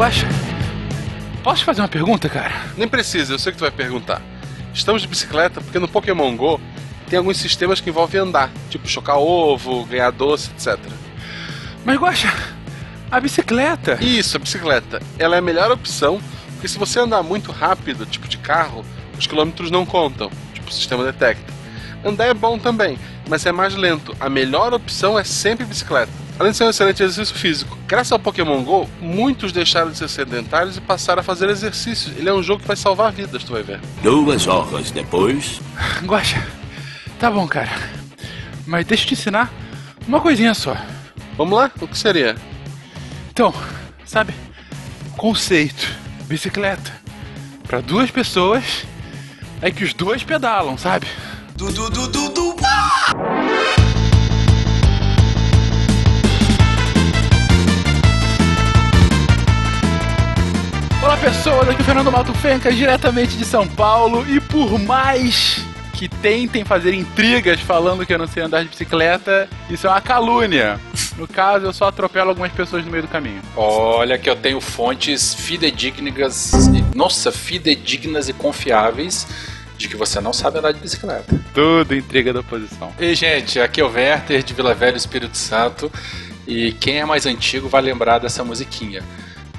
Guaxa, posso te fazer uma pergunta, cara? Nem precisa, eu sei que tu vai perguntar. Estamos de bicicleta porque no Pokémon GO tem alguns sistemas que envolvem andar, tipo chocar ovo, ganhar doce, etc. Mas, Guaxa, a bicicleta. Isso, a bicicleta. Ela é a melhor opção, porque se você andar muito rápido, tipo de carro, os quilômetros não contam, tipo o sistema detecta. Andar é bom também, mas é mais lento. A melhor opção é sempre bicicleta. Além de ser um excelente exercício físico. Graças ao Pokémon GO, muitos deixaram de ser sedentários e passaram a fazer exercícios. Ele é um jogo que vai salvar vidas, tu vai ver. Duas horas depois. Guaxa, tá bom, cara. Mas deixa eu te ensinar uma coisinha só. Vamos lá? O que seria? Então, sabe? Conceito: bicicleta. Para duas pessoas, é que os dois pedalam, sabe? Du, du, du, du, du. Olá pessoas, aqui é o Fernando Malto Fencas, diretamente de São Paulo. E por mais que tentem fazer intrigas falando que eu não sei andar de bicicleta, isso é uma calúnia. No caso, eu só atropelo algumas pessoas no meio do caminho. Olha que eu tenho fontes fidedignas, nossa, fidedignas e confiáveis de que você não sabe andar de bicicleta. Tudo intriga da oposição. E gente, aqui é o Werther de Vila Velha, Espírito Santo. E quem é mais antigo vai lembrar dessa musiquinha.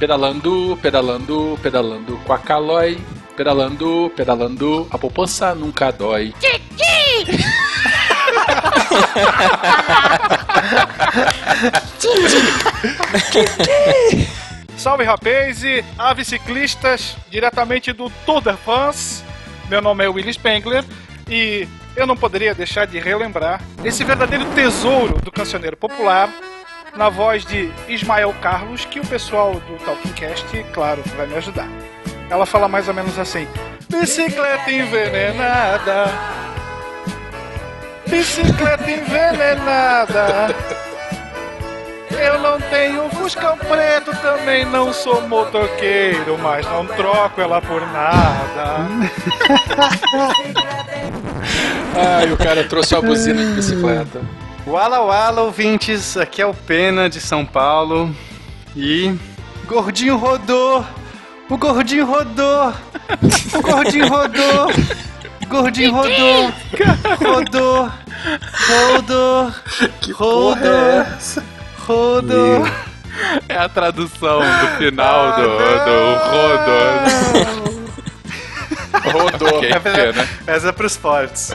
Pedalando, pedalando, pedalando com a calói. Pedalando, pedalando, a poupança nunca dói. Salve rapaz e ave ciclistas, diretamente do Tour de France. Meu nome é Willis Spengler e eu não poderia deixar de relembrar esse verdadeiro tesouro do cancioneiro popular na voz de Ismael Carlos, que o pessoal do Talking Cast, claro, vai me ajudar. Ela fala mais ou menos assim: Bicicleta envenenada. Bicicleta envenenada. Eu não tenho Fuscão preto, também não sou motoqueiro, mas não troco ela por nada. Ai, o cara trouxe uma buzina de bicicleta. Wala Wala, ouvintes, aqui é o Pena de São Paulo e. Gordinho rodou! O gordinho rodou! O gordinho rodou! Gordinho rodou! Rodou! Rodou! Rodou! Rodou! É a tradução do final do, do Rodo. Rodou. Ok, pena. Essa é pros fortes.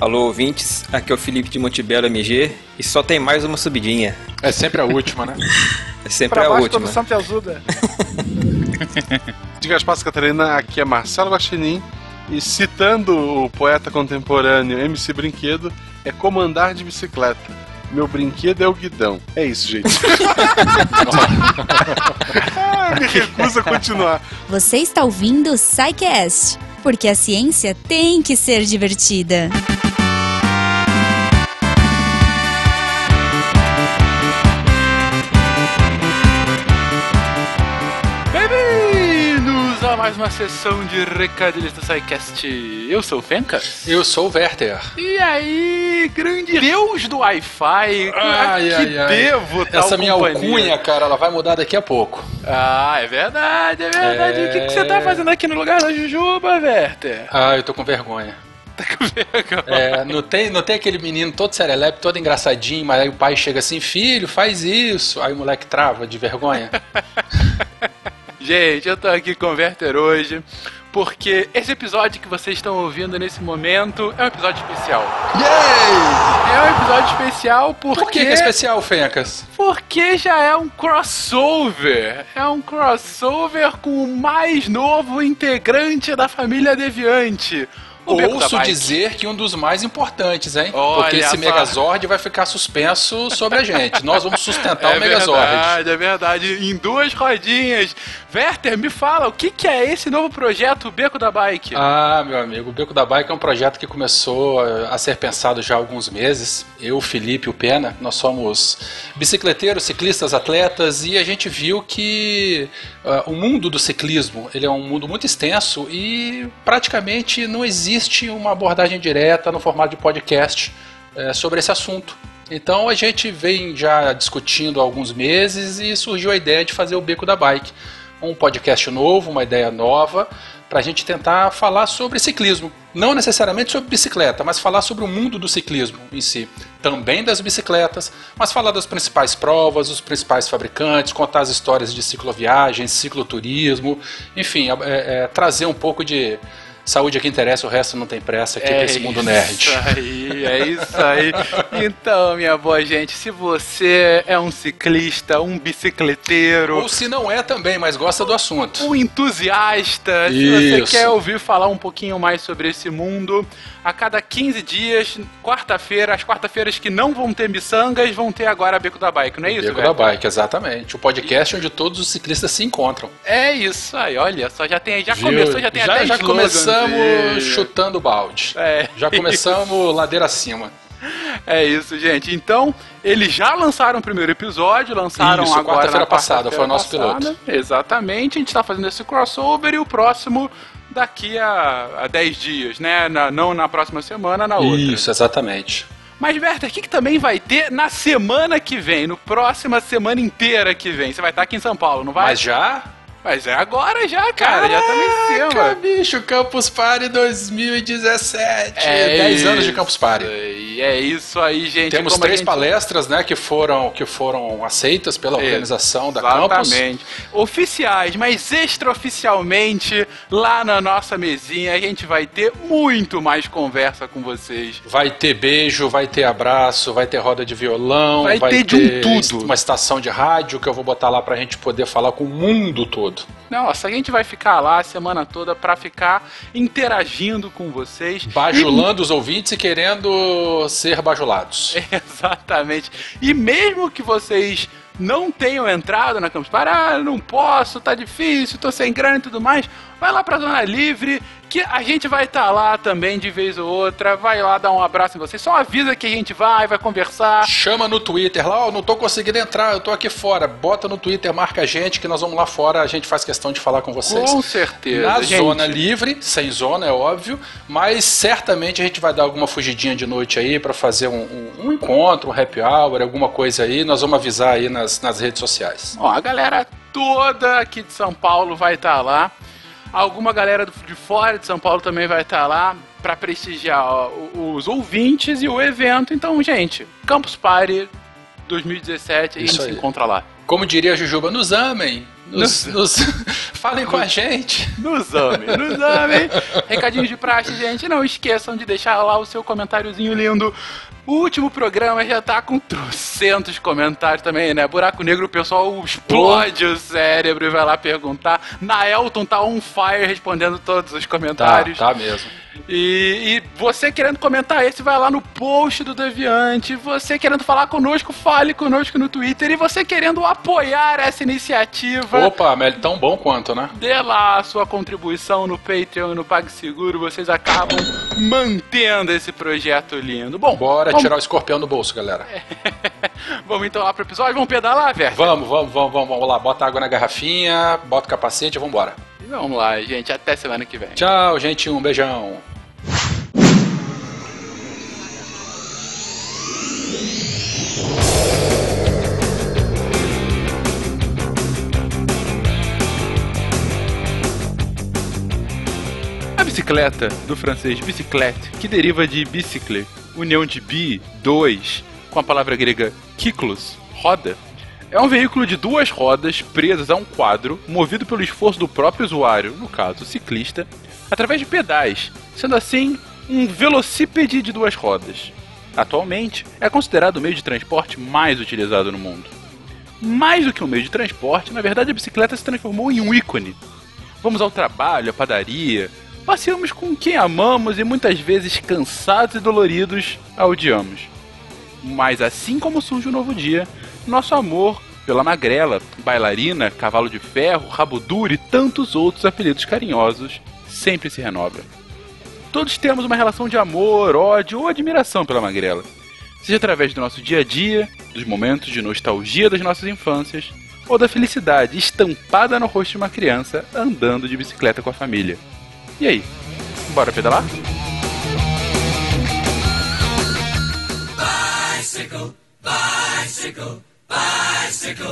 Alô, ouvintes, aqui é o Felipe de Montebello MG e só tem mais uma subidinha. É sempre a última, né? É sempre Pra a baixo última. todo santo e ajuda. De Gaspar Catarina, aqui é Marcelo Guaxinim. E citando o poeta contemporâneo MC Brinquedo, é comandar de bicicleta. Meu brinquedo é o guidão. É isso, gente. ah, me recuso a continuar. Você está ouvindo o SciCast, porque a ciência tem que ser divertida. Mais uma sessão de recadilhos do SciCast. Eu sou o Fencas. Eu sou o Werther. E aí, grande deus do Wi-Fi, Ai, que ai, ai. devo tal Essa minha companhia? alcunha, cara, ela vai mudar daqui a pouco. Ah, é verdade, é verdade. É. O que, que você tá fazendo aqui no lugar da Jujuba, Werther? Ah, eu tô com vergonha. Tá com vergonha. É, não tem, não tem aquele menino todo serelepe, todo engraçadinho, mas aí o pai chega assim, filho, faz isso. Aí o moleque trava de vergonha. Gente, eu tô aqui com o Werther hoje porque esse episódio que vocês estão ouvindo nesse momento é um episódio especial. Yay! É um episódio especial porque... Por que, que é especial, Fencas? Porque já é um crossover. É um crossover com o mais novo integrante da família Deviante. O Ouço dizer que um dos mais importantes, hein? Olha Porque esse só. Megazord vai ficar suspenso sobre a gente. Nós vamos sustentar É o Megazord. verdade, é verdade. Em duas rodinhas. Werther, me fala, o que, que é esse novo projeto, o Beco da Bike? Ah, meu amigo, o Beco da Bike é um projeto que começou eh, a ser pensado já há alguns meses. Eu, o Felipe e o Pena, nós somos bicicleteiros, ciclistas, atletas e a gente viu que ah, o mundo do ciclismo ele é um mundo muito extenso e praticamente não existe uma abordagem direta no formato de podcast eh, sobre esse assunto. Então a gente vem já discutindo há alguns meses e surgiu a ideia de fazer o Beco da Bike um podcast novo, uma ideia nova, para a gente tentar falar sobre ciclismo. Não necessariamente sobre bicicleta, mas falar sobre o mundo do ciclismo em si. Também das bicicletas, mas falar das principais provas, os principais fabricantes, contar as histórias de cicloviagens, cicloturismo, enfim, é, é, trazer um pouco de Saúde é que interessa, o resto não tem pressa aqui é pra esse mundo nerd. Isso aí, é isso aí. Então, minha boa gente, se você é um ciclista, um bicicleteiro. Ou se não é também, mas gosta do assunto. Um entusiasta, isso. se você quer ouvir falar um pouquinho mais sobre esse mundo, a cada 15 dias, quarta-feira, as quarta-feiras que não vão ter miçangas, vão ter agora a Beco da Bike, não é isso, Beco da Bike, exatamente. O podcast onde todos os ciclistas se encontram. É isso aí, olha só, já tem, já Viu? começou, já tem já, até Já começamos chutando balde. É. Já começamos ladeira acima. É isso, gente. Então, eles já lançaram o primeiro episódio, lançaram isso, agora quarta-feira passada, foi o nosso passada. piloto. Exatamente, a gente está fazendo esse crossover e o próximo daqui a, a 10 dias, né? Na, não na próxima semana, na outra. Isso, exatamente. Mas, Berta, o que, que, também vai ter na semana que vem, no próxima semana inteira que vem? Você vai estar aqui em São Paulo, não vai? Mas já? Mas é agora já, cara. Caraca, já estamos em cima. bicho, Campus Party 2017. É 10 anos de Campus Party. E é isso aí, gente. Temos Como três gente... palestras, né, que foram, que foram aceitas pela organização da Campus. Exatamente. Oficiais, mas extraoficialmente, lá na nossa mesinha, a gente vai ter muito mais conversa com vocês. Vai ter beijo, vai ter abraço, vai ter roda de violão, vai, vai ter, ter de um tudo. Uma estação de rádio que eu vou botar lá pra gente poder falar com o mundo todo Nossa, a gente vai ficar lá a semana toda para ficar interagindo com vocês. Bajulando e... os ouvintes e querendo ser bajulados. Exatamente. E mesmo que vocês não tenham entrado na Campus Party, ah, não posso, tá difícil, tô sem grana e tudo mais, vai lá pra Zona Livre, que a gente vai estar tá lá também de vez ou outra, vai lá dar um abraço em vocês, só avisa que a gente vai, vai conversar. Chama no Twitter lá, ó, oh, não tô conseguindo entrar, eu tô aqui fora, bota no Twitter, marca a gente que nós vamos lá fora, a gente faz questão de falar com vocês. Com certeza. Na gente. zona livre, sem zona, é óbvio, mas certamente a gente vai dar alguma fugidinha de noite aí para fazer um, um, um, encontro, um happy hour, alguma coisa aí, nós vamos avisar aí nas, nas redes sociais. Ó, a galera toda aqui de São Paulo vai estar tá lá. Alguma galera de fora de São Paulo também vai estar lá para prestigiar ó, os ouvintes e o evento. Então, gente, Campus Party 2017, a gente se encontra lá. Como diria a Jujuba, nos amem. Nos, nos... Falem com a gente. Nos amem, nos amem. Recadinhos de praxe, gente. Não esqueçam de deixar lá o seu comentáriozinho lindo o último programa já tá com trocentos comentários também, né? Buraco Negro, o pessoal explode o cérebro e vai lá perguntar. Na Elton tá on fire respondendo todos os comentários. Tá, tá mesmo. E, e, você querendo comentar esse, vai lá no post do Deviante. Você querendo falar conosco, fale conosco no Twitter. E você querendo apoiar essa iniciativa. Opa, Mel, tão bom quanto, né? Dê lá a sua contribuição no Patreon e no PagSeguro. Vocês acabam mantendo esse projeto lindo. Bom, bora vamos... tirar o escorpião do bolso, galera. vamos então lá pro episódio. Vamos pedalar, velho? Vamos, vamos, vamos, vamos, vamos lá. Bota água na garrafinha, bota o capacete e vambora. Vamos lá, gente. Até semana que vem. Tchau, gente. Um beijão. A bicicleta, do francês biciclette, que deriva de bicycle, união de bi, dois, com a palavra grega kyklos, roda, é um veículo de duas rodas presas a um quadro, movido pelo esforço do próprio usuário, no caso o ciclista, através de pedais, sendo assim um velocípede de duas rodas. Atualmente, é considerado o meio de transporte mais utilizado no mundo. Mais do que um meio de transporte, na verdade a bicicleta se transformou em um ícone. Vamos ao trabalho, à padaria, passeamos com quem amamos e muitas vezes cansados e doloridos a odiamos. Mas assim como surge um novo dia, nosso amor pela magrela, bailarina, cavalo de ferro, rabo duro e tantos outros apelidos carinhosos sempre se renova. Todos temos uma relação de amor, ódio ou admiração pela magrela, seja através do nosso dia a dia, dos momentos de nostalgia das nossas infâncias, ou da felicidade estampada no rosto de uma criança andando de bicicleta com a família. E aí? Bora pedalar?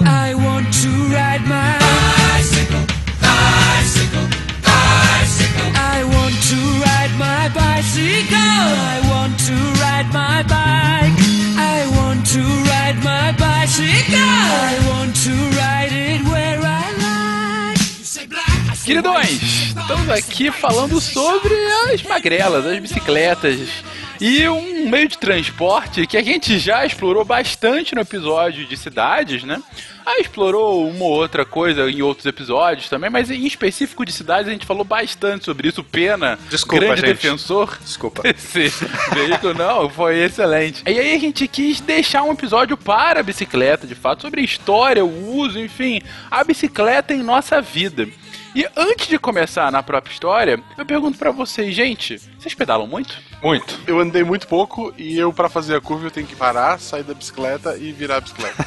I want to ride my bicycle, bicycle, bicycle. I want to ride my bicycle. I want to ride my bike. I want to ride my bicycle. I want to ride it where I like. Queridões, estamos aqui falando sobre as magrelas, as bicicletas e um meio de transporte que a gente já explorou bastante no episódio de cidades, né? Ah, explorou uma ou outra coisa em outros episódios também, mas em específico de cidades a gente falou bastante sobre isso. Pena, Desculpa, grande gente. defensor. Desculpa. Esse veículo não, foi excelente. E aí a gente quis deixar um episódio para a bicicleta, de fato, sobre a história, o uso, enfim, a bicicleta em nossa vida. E antes de começar na própria história, eu pergunto pra vocês, gente, vocês pedalam muito? Muito. Eu andei muito pouco e eu, pra fazer a curva, eu tenho que parar, sair da bicicleta e virar a bicicleta.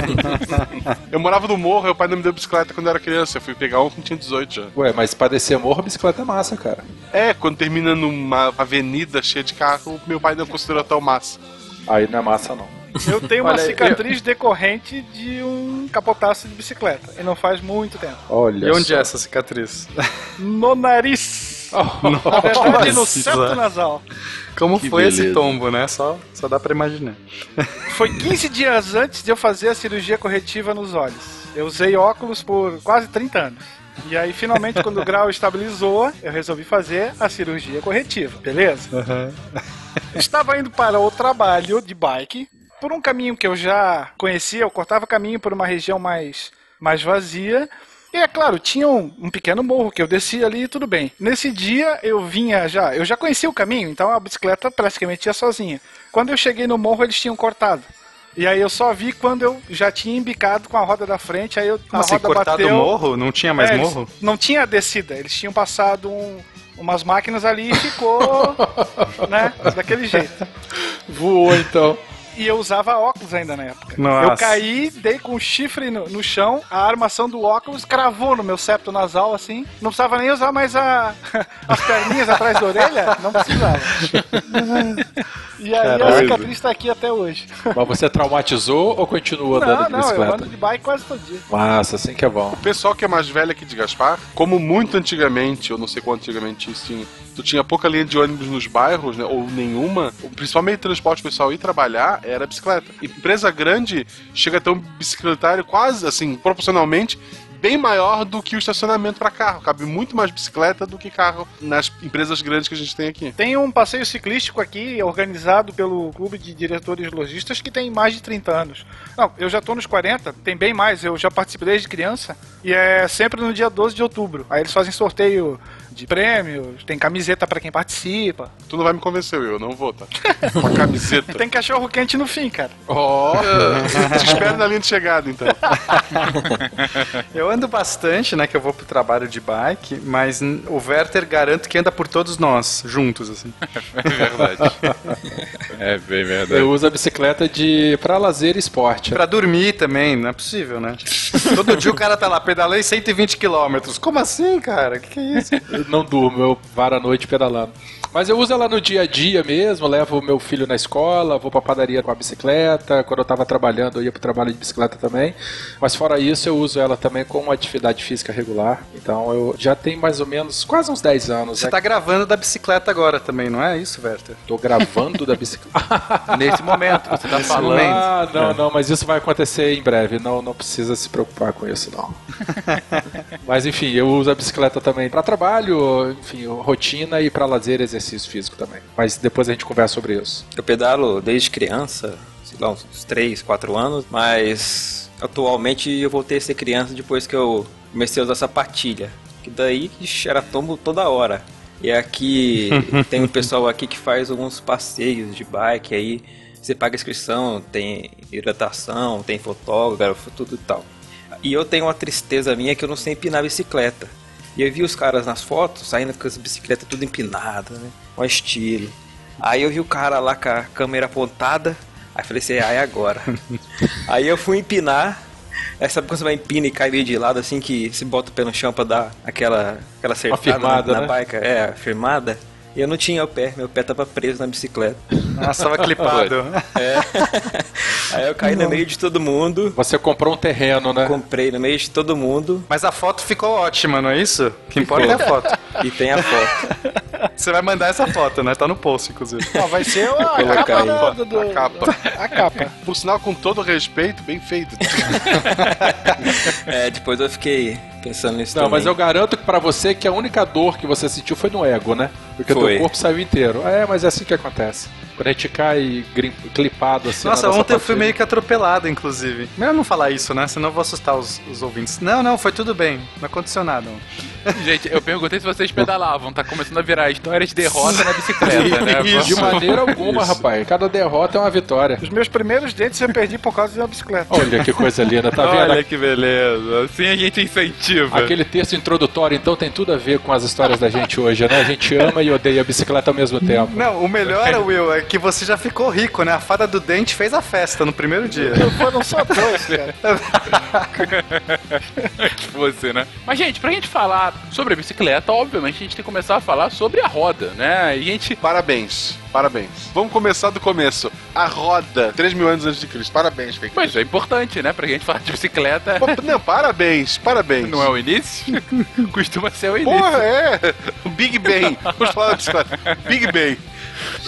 eu morava no morro, meu pai não me deu bicicleta quando eu era criança. Eu fui pegar um quando tinha 18 já. Ué, mas pra descer morro, a bicicleta é massa, cara. É, quando termina numa avenida cheia de carro, meu pai não considerou tão massa. Aí não é massa, não. Eu tenho uma Olha, cicatriz decorrente de um capotaço de bicicleta. E não faz muito tempo. Olha E onde só. é essa cicatriz? No nariz. Na verdade, no Nossa. septo nasal. Como Que foi esse beleza. tombo, né? Só, só dá pra imaginar. Foi 15 dias antes de eu fazer a cirurgia corretiva nos olhos. Eu usei óculos por quase 30 anos. E aí, finalmente, quando o grau estabilizou, eu resolvi fazer a cirurgia corretiva, beleza? Estava indo para o trabalho de bike, por um caminho que eu já conhecia, eu cortava caminho por uma região mais, mais vazia. E é claro, tinha um, um pequeno morro que eu descia ali e tudo bem. Nesse dia eu vinha já, eu já conhecia o caminho, então a bicicleta praticamente ia sozinha. Quando eu cheguei no morro, eles tinham cortado. E aí eu só vi quando eu já tinha embicado com a roda da frente, aí eu, a Como assim, roda cortado bateu. o morro? Não tinha mais É, eles- morro? Não tinha descida, eles tinham passado um- umas máquinas ali e ficou, né, daquele jeito. Voou então. E eu usava óculos ainda na época. Nossa. Eu caí, dei com o chifre no, no chão, a armação do óculos cravou no meu septo nasal, assim. Não precisava nem usar mais a, as perninhas atrás da orelha, não precisava. E aí a Caralho. cicatriz tá aqui até hoje. Mas você traumatizou ou continua andando Não, de não, eu bicicleta? ando de bike quase todo dia. Massa, assim que é bom. O pessoal que é mais velho aqui de Gaspar, como muito antigamente, eu não sei quanto antigamente isso tinha, tu tinha pouca linha de ônibus nos bairros, né, ou nenhuma, o principal meio de transporte pessoal ir trabalhar era bicicleta. Empresa grande chega a ter um bicicletário quase, assim, proporcionalmente, bem maior do que o estacionamento para carro. Cabe muito mais bicicleta do que carro nas empresas grandes que a gente tem aqui. Tem um passeio ciclístico aqui, organizado pelo Clube de Diretores Logistas, que tem mais de 30 anos. Não, eu já tô nos 40, tem bem mais, eu já participei desde criança, e é sempre no dia 12 de outubro. Aí eles fazem sorteio de prêmios, tem camiseta pra quem participa. Tu não vai me convencer, eu não vou, tá? Uma camiseta. Tem cachorro quente no fim, cara. Ó, Te espero na linha de chegada, então. Eu ando bastante, né? Que eu vou pro trabalho de bike, mas o Werther garanto que anda por todos nós, juntos, assim. É verdade. é bem verdade. eu uso a bicicleta de para lazer e esporte. Pra dormir também, não é possível, né? Todo dia o cara tá lá, pedalei 120 quilômetros. Como assim, cara? Que que é isso? Não durmo, eu varo a noite pedalando. Mas eu uso ela no dia a dia mesmo, levo o meu filho na escola, vou pra padaria com a bicicleta. Quando eu tava trabalhando, eu ia pro trabalho de bicicleta também. Mas fora isso, eu uso ela também como atividade física regular. Então eu já tenho mais ou menos quase uns 10 anos. Você né? tá gravando da bicicleta agora também, não é isso, Werther? Tô gravando da bicicleta. Nesse momento, você tá falando. Ah, não, não, mas isso vai acontecer em breve. Não, não precisa se preocupar com isso, não. mas enfim, eu uso a bicicleta também para trabalho, enfim, rotina e para lazer exercício físico também. Mas depois a gente conversa sobre isso. Eu pedalo desde criança, sei lá, uns 3, 4 anos, mas atualmente eu voltei a ser criança depois que eu comecei a usar sapatilha. Que daí ixi, era tombo toda hora. E aqui tem um pessoal aqui que faz alguns passeios de bike aí. Você paga inscrição, tem hidratação, tem fotógrafo, tudo e tal. E eu tenho uma tristeza minha que eu não sei empinar bicicleta. E eu vi os caras nas fotos saindo com as bicicletas tudo empinadas, né? Com estilo. Aí eu vi o cara lá com a câmera apontada. Aí falei assim, ah, é agora. aí eu fui empinar. Aí sabe quando você vai empina e cai meio de lado assim que se bota o pé no chão pra dar aquela, aquela acertada firmada, na, né? na bike? É, firmada. E eu não tinha o pé, meu pé tava preso na bicicleta. Nossa, tava clipado. É. Aí eu caí no meio de todo mundo. Você comprou um terreno, né? Comprei no meio de todo mundo Mas a foto ficou ótima, não é isso? O que importa é a foto. e tem a foto. Você vai mandar essa foto, né? Tá no post, inclusive. Vai ser a colocar capa, da- do, do- A capa. A capa. Por sinal, com todo respeito, bem feito. É, depois eu fiquei pensando nisso Não, também. mas eu garanto que pra você que a única dor que você sentiu foi no ego, né? Porque o Foi. teu corpo saiu inteiro. É, mas é assim que acontece. Quando a gente cai grim- clipado assim. Nossa, ontem eu fui meio que atropelado, inclusive. Melhor não falar isso, né? Senão eu vou assustar os, os ouvintes. Não, não, foi tudo bem. Não aconteceu nada. Gente, eu perguntei se vocês pedalavam. Tá começando a virar história de derrota na bicicleta, né? De maneira alguma, rapaz. Cada derrota é uma vitória. Os meus primeiros dentes eu perdi por causa de uma bicicleta. Olha que coisa linda, tá vendo? Olha que beleza. Assim a gente incentiva. Aquele texto introdutório, então, tem tudo a ver com as histórias da gente hoje, né? A gente ama e odeia a bicicleta ao mesmo tempo. Não, o melhor, Will, é que você já ficou rico, né? A fada do dente fez a festa no primeiro dia. Foram só dois, cara. que fosse, né? Mas, gente, pra gente falar sobre a bicicleta, obviamente a gente tem que começar a falar sobre a roda, né? E a gente. Parabéns, parabéns. Vamos começar do começo. A roda, 3 mil anos antes de Cristo. Parabéns, Fake. Mas é importante, né? Pra gente falar de bicicleta. Não, parabéns, parabéns. Não é o início? Costuma ser o início. Porra, é. O Big Bang. Vamos falar da bicicleta. Big Bang.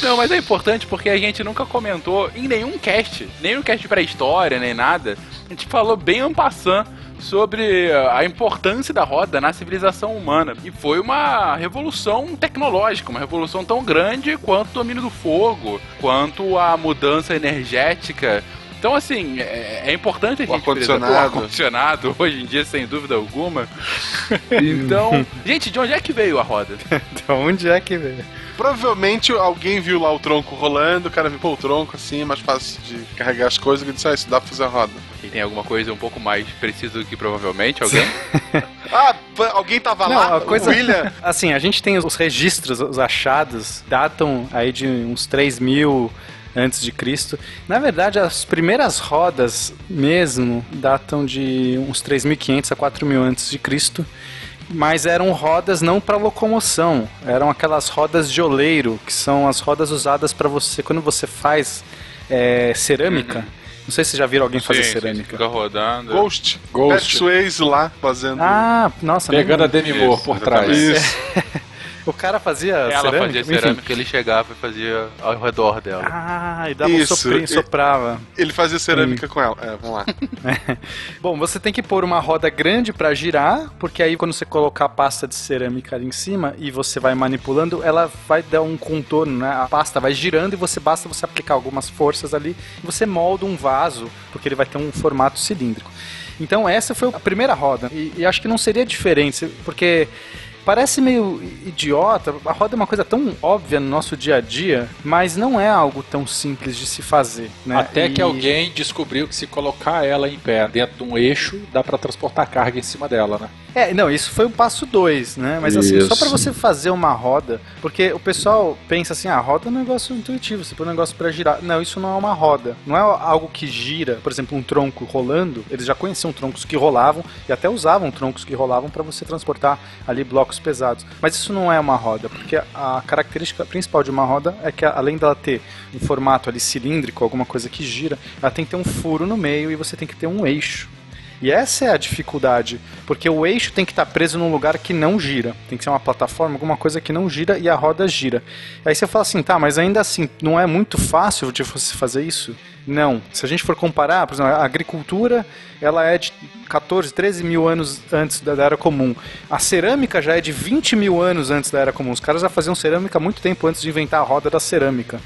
Não, mas é importante porque a gente nunca comentou em nenhum cast, nem no cast de pré-história, nem nada. A gente falou bem en passant sobre a importância da roda na civilização humana. E foi uma revolução tecnológica, uma revolução tão grande quanto o domínio do fogo, quanto a mudança energética. Então, assim, é, é importante a O gente ar-condicionado. O ar-condicionado, hoje em dia, sem dúvida alguma. Então, gente, de onde é que veio a roda? De onde é que veio? Provavelmente alguém viu lá o tronco rolando, o cara viu, pô, o tronco assim é mais fácil de carregar as coisas, e disse, ah, isso dá pra fazer a roda. E tem alguma coisa um pouco mais precisa do que provavelmente alguém? Ah, alguém tava Não, lá, a coisa- William. Assim, a gente tem os registros, os achados, datam aí de uns 3 mil antes de Cristo. Na verdade, as primeiras rodas mesmo datam de uns 3.500 a 4.000 antes de Cristo. Mas eram rodas não para locomoção, eram aquelas rodas de oleiro, que são as rodas usadas para você quando você faz é, cerâmica. Não sei se vocês já viram alguém fazer Sim, sim, cerâmica. Fica rodando. Ghost. Ghost. Patrick Swayze lá fazendo. Ah, nossa, Pegando a Demi Moore por trás. Isso. o cara fazia Ela cerâmica. fazia Enfim. cerâmica, ele chegava e fazia ao redor dela. Ah, e dava Isso, um soprinho, soprava. Ele fazia cerâmica com ela. É, vamos lá. Bom, você tem que pôr uma roda grande pra girar, porque aí quando você colocar a pasta de cerâmica ali em cima e você vai manipulando, ela vai dar um contorno, né? A pasta vai girando e você basta você aplicar algumas forças ali e você molda um vaso, porque ele vai ter um formato cilíndrico. Então essa foi a primeira roda e, e acho que não seria diferente, porque Parece meio idiota, a roda é uma coisa tão óbvia no nosso dia a dia, mas não é algo tão simples de se fazer, né? Até que E- alguém descobriu que se colocar ela em pé dentro de um eixo, dá pra transportar carga em cima dela, né? É, não, isso foi o passo 2, né? Mas assim, só pra você fazer uma roda, porque o pessoal pensa assim, ah, roda é um negócio intuitivo, você põe um negócio pra girar. Não, isso não é uma roda. Não é algo que gira, por exemplo, um tronco rolando. Eles já conheciam troncos que rolavam e até usavam troncos que rolavam pra você transportar ali blocos pesados. Mas isso não é uma roda, porque a característica principal de uma roda é que além dela ter um formato ali cilíndrico, alguma coisa que gira, ela tem que ter um furo no meio e você tem que ter um eixo. E essa é a dificuldade, porque o eixo tem que estar preso num lugar que não gira. Tem que ser uma plataforma, alguma coisa que não gira e a roda gira. Aí você fala assim, tá, mas ainda assim, não é muito fácil de você fazer isso? Não. Se a gente for comparar, por exemplo, a agricultura, ela é de 14, 13 mil anos antes da da Era Comum. A cerâmica já é de 20 mil anos antes da Era Comum. Os caras já faziam cerâmica muito tempo antes de inventar a roda da cerâmica.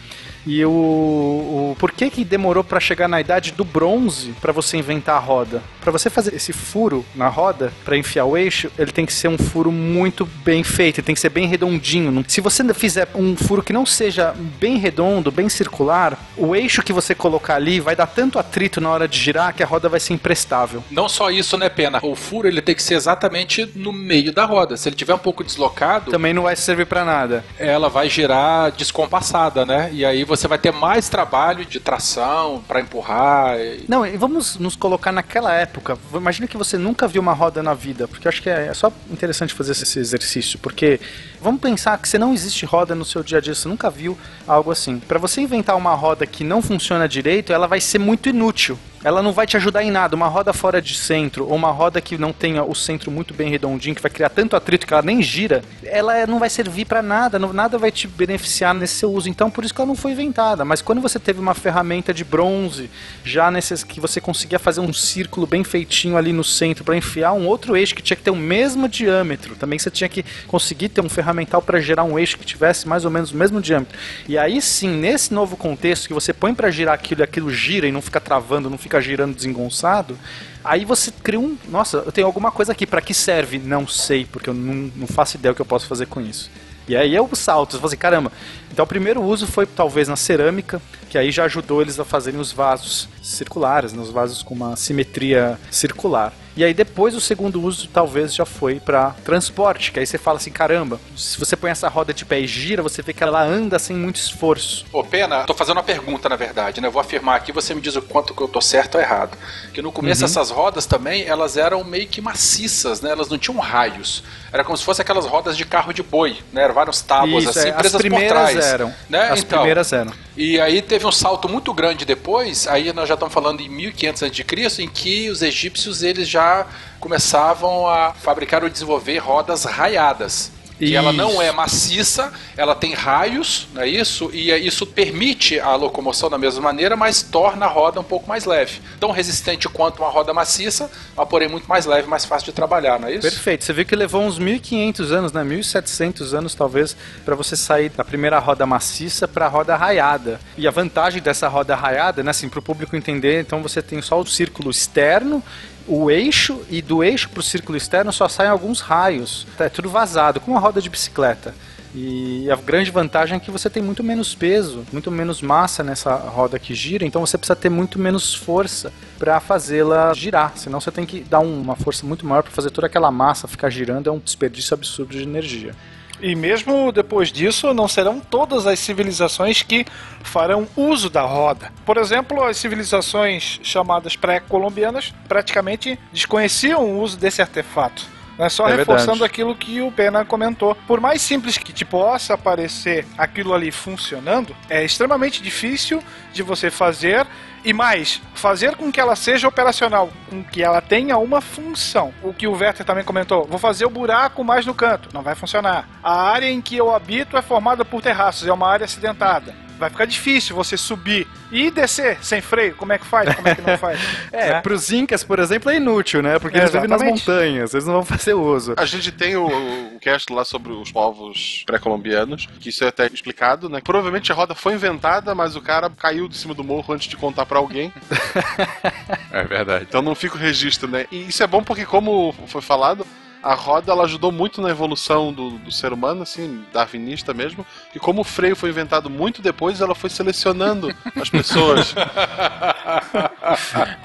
E o, o por que que demorou para chegar na idade do bronze para você inventar a roda? Para você fazer esse furo na roda para enfiar o eixo, ele tem que ser um furo muito bem feito, ele tem que ser bem redondinho. Se você fizer um furo que não seja bem redondo, bem circular, o eixo que você colocar ali vai dar tanto atrito na hora de girar que a roda vai ser imprestável. Não só isso, né, Pena? O furo ele tem que ser exatamente no meio da roda. Se ele tiver um pouco deslocado, Também não vai servir para nada. ela vai girar descompassada, né? E aí você vai ter mais trabalho de tração pra empurrar. e- Não, vamos nos colocar naquela época. Imagina que você nunca viu uma roda na vida, porque eu acho que é só interessante fazer esse exercício, porque vamos pensar que você não existe roda no seu dia a dia, você nunca viu algo assim. Para você inventar uma roda que não funciona direito, ela vai ser muito inútil. ela não vai te ajudar em nada. Uma roda fora de centro, ou uma roda que não tenha o centro muito bem redondinho, que vai criar tanto atrito que ela nem gira, ela é- não vai servir pra nada, nada vai te beneficiar nesse seu uso. Então, por isso que ela não foi inventada. Mas quando você teve uma ferramenta de bronze, já nesses que você conseguia fazer um círculo bem feitinho ali no centro pra enfiar um outro eixo que tinha que ter o mesmo diâmetro, também você tinha que conseguir ter um ferramental pra gerar um eixo que tivesse mais ou menos o mesmo diâmetro. E aí sim, nesse novo contexto que você põe pra girar aquilo e aquilo gira e não fica travando, não fica girando desengonçado, aí você cria um, nossa, eu tenho alguma coisa aqui, pra que serve? Não sei, porque eu não, não faço ideia o que eu posso fazer com isso. E aí é o salto, fala assim, caramba. Então o primeiro uso foi talvez na cerâmica, que aí já ajudou eles a fazerem os vasos circulares, né, os vasos com uma simetria circular. E aí depois o segundo uso talvez já foi para transporte, que aí você fala assim, caramba, se você põe essa roda de pé e gira, você vê que ela anda sem muito esforço. Ô, Pena, tô fazendo uma pergunta, na verdade, né? Eu vou afirmar aqui, você me diz o quanto que eu tô certo ou errado. Que no começo Uhum. essas rodas também, elas eram meio que maciças, né? Elas não tinham raios. Era como se fossem aquelas rodas de carro de boi, né? Eram várias tábuas Isso, assim, é, as presas por primeiras trás. eram. Né? As então, primeiras eram. E aí teve um salto muito grande depois, aí nós já estamos falando em 1500 a.C., em que os egípcios eles já começavam a fabricar ou desenvolver rodas raiadas. Que ela não é maciça, ela tem raios, não é isso? E é- isso permite a locomoção da mesma maneira, mas torna a roda um pouco mais leve. Tão resistente quanto uma roda maciça, mas porém muito mais leve, mais fácil de trabalhar, não é isso? Perfeito. Você viu que levou uns 1500 anos, né? 1700 anos talvez para você sair da primeira roda maciça para a roda raiada. E a vantagem dessa roda raiada, né, assim, para o público entender, então você tem só o círculo externo, o eixo e do eixo para o círculo externo só saem alguns raios. É tudo vazado, como uma roda de bicicleta. E a grande vantagem é que você tem muito menos peso, muito menos massa nessa roda que gira, então você precisa ter muito menos força para fazê-la girar. Senão você tem que dar um- uma força muito maior para fazer toda aquela massa ficar girando, é um desperdício absurdo de energia. E mesmo depois disso, não serão todas as civilizações que farão uso da roda. Por exemplo, as civilizações chamadas pré-colombianas praticamente desconheciam o uso desse artefato. É só É reforçando verdade. aquilo que o Pena comentou. Por mais simples que te possa parecer aquilo ali funcionando, é extremamente difícil de você fazer e mais, fazer com que ela seja operacional, com que ela tenha uma função. O que o Werther também comentou, vou fazer o buraco mais no canto, não vai funcionar. A área em que eu habito é formada por terraços, é uma área acidentada. Vai ficar difícil você subir e descer sem freio. Como é que faz? Como é que não faz? É, Né? pros incas, por exemplo, é inútil, né? Porque eles vivem nas Exatamente. montanhas, eles não vão fazer uso. A gente tem o, o cast lá sobre os povos pré-colombianos, que isso é até explicado, né? Provavelmente a roda foi inventada, mas o cara caiu de cima do morro antes de contar pra alguém. É verdade. Então não fica o registro, né? E isso é bom porque, como foi falado, a roda ela ajudou muito na evolução do, do ser humano, assim, darwinista mesmo. E como o freio foi inventado muito depois, ela foi selecionando as pessoas.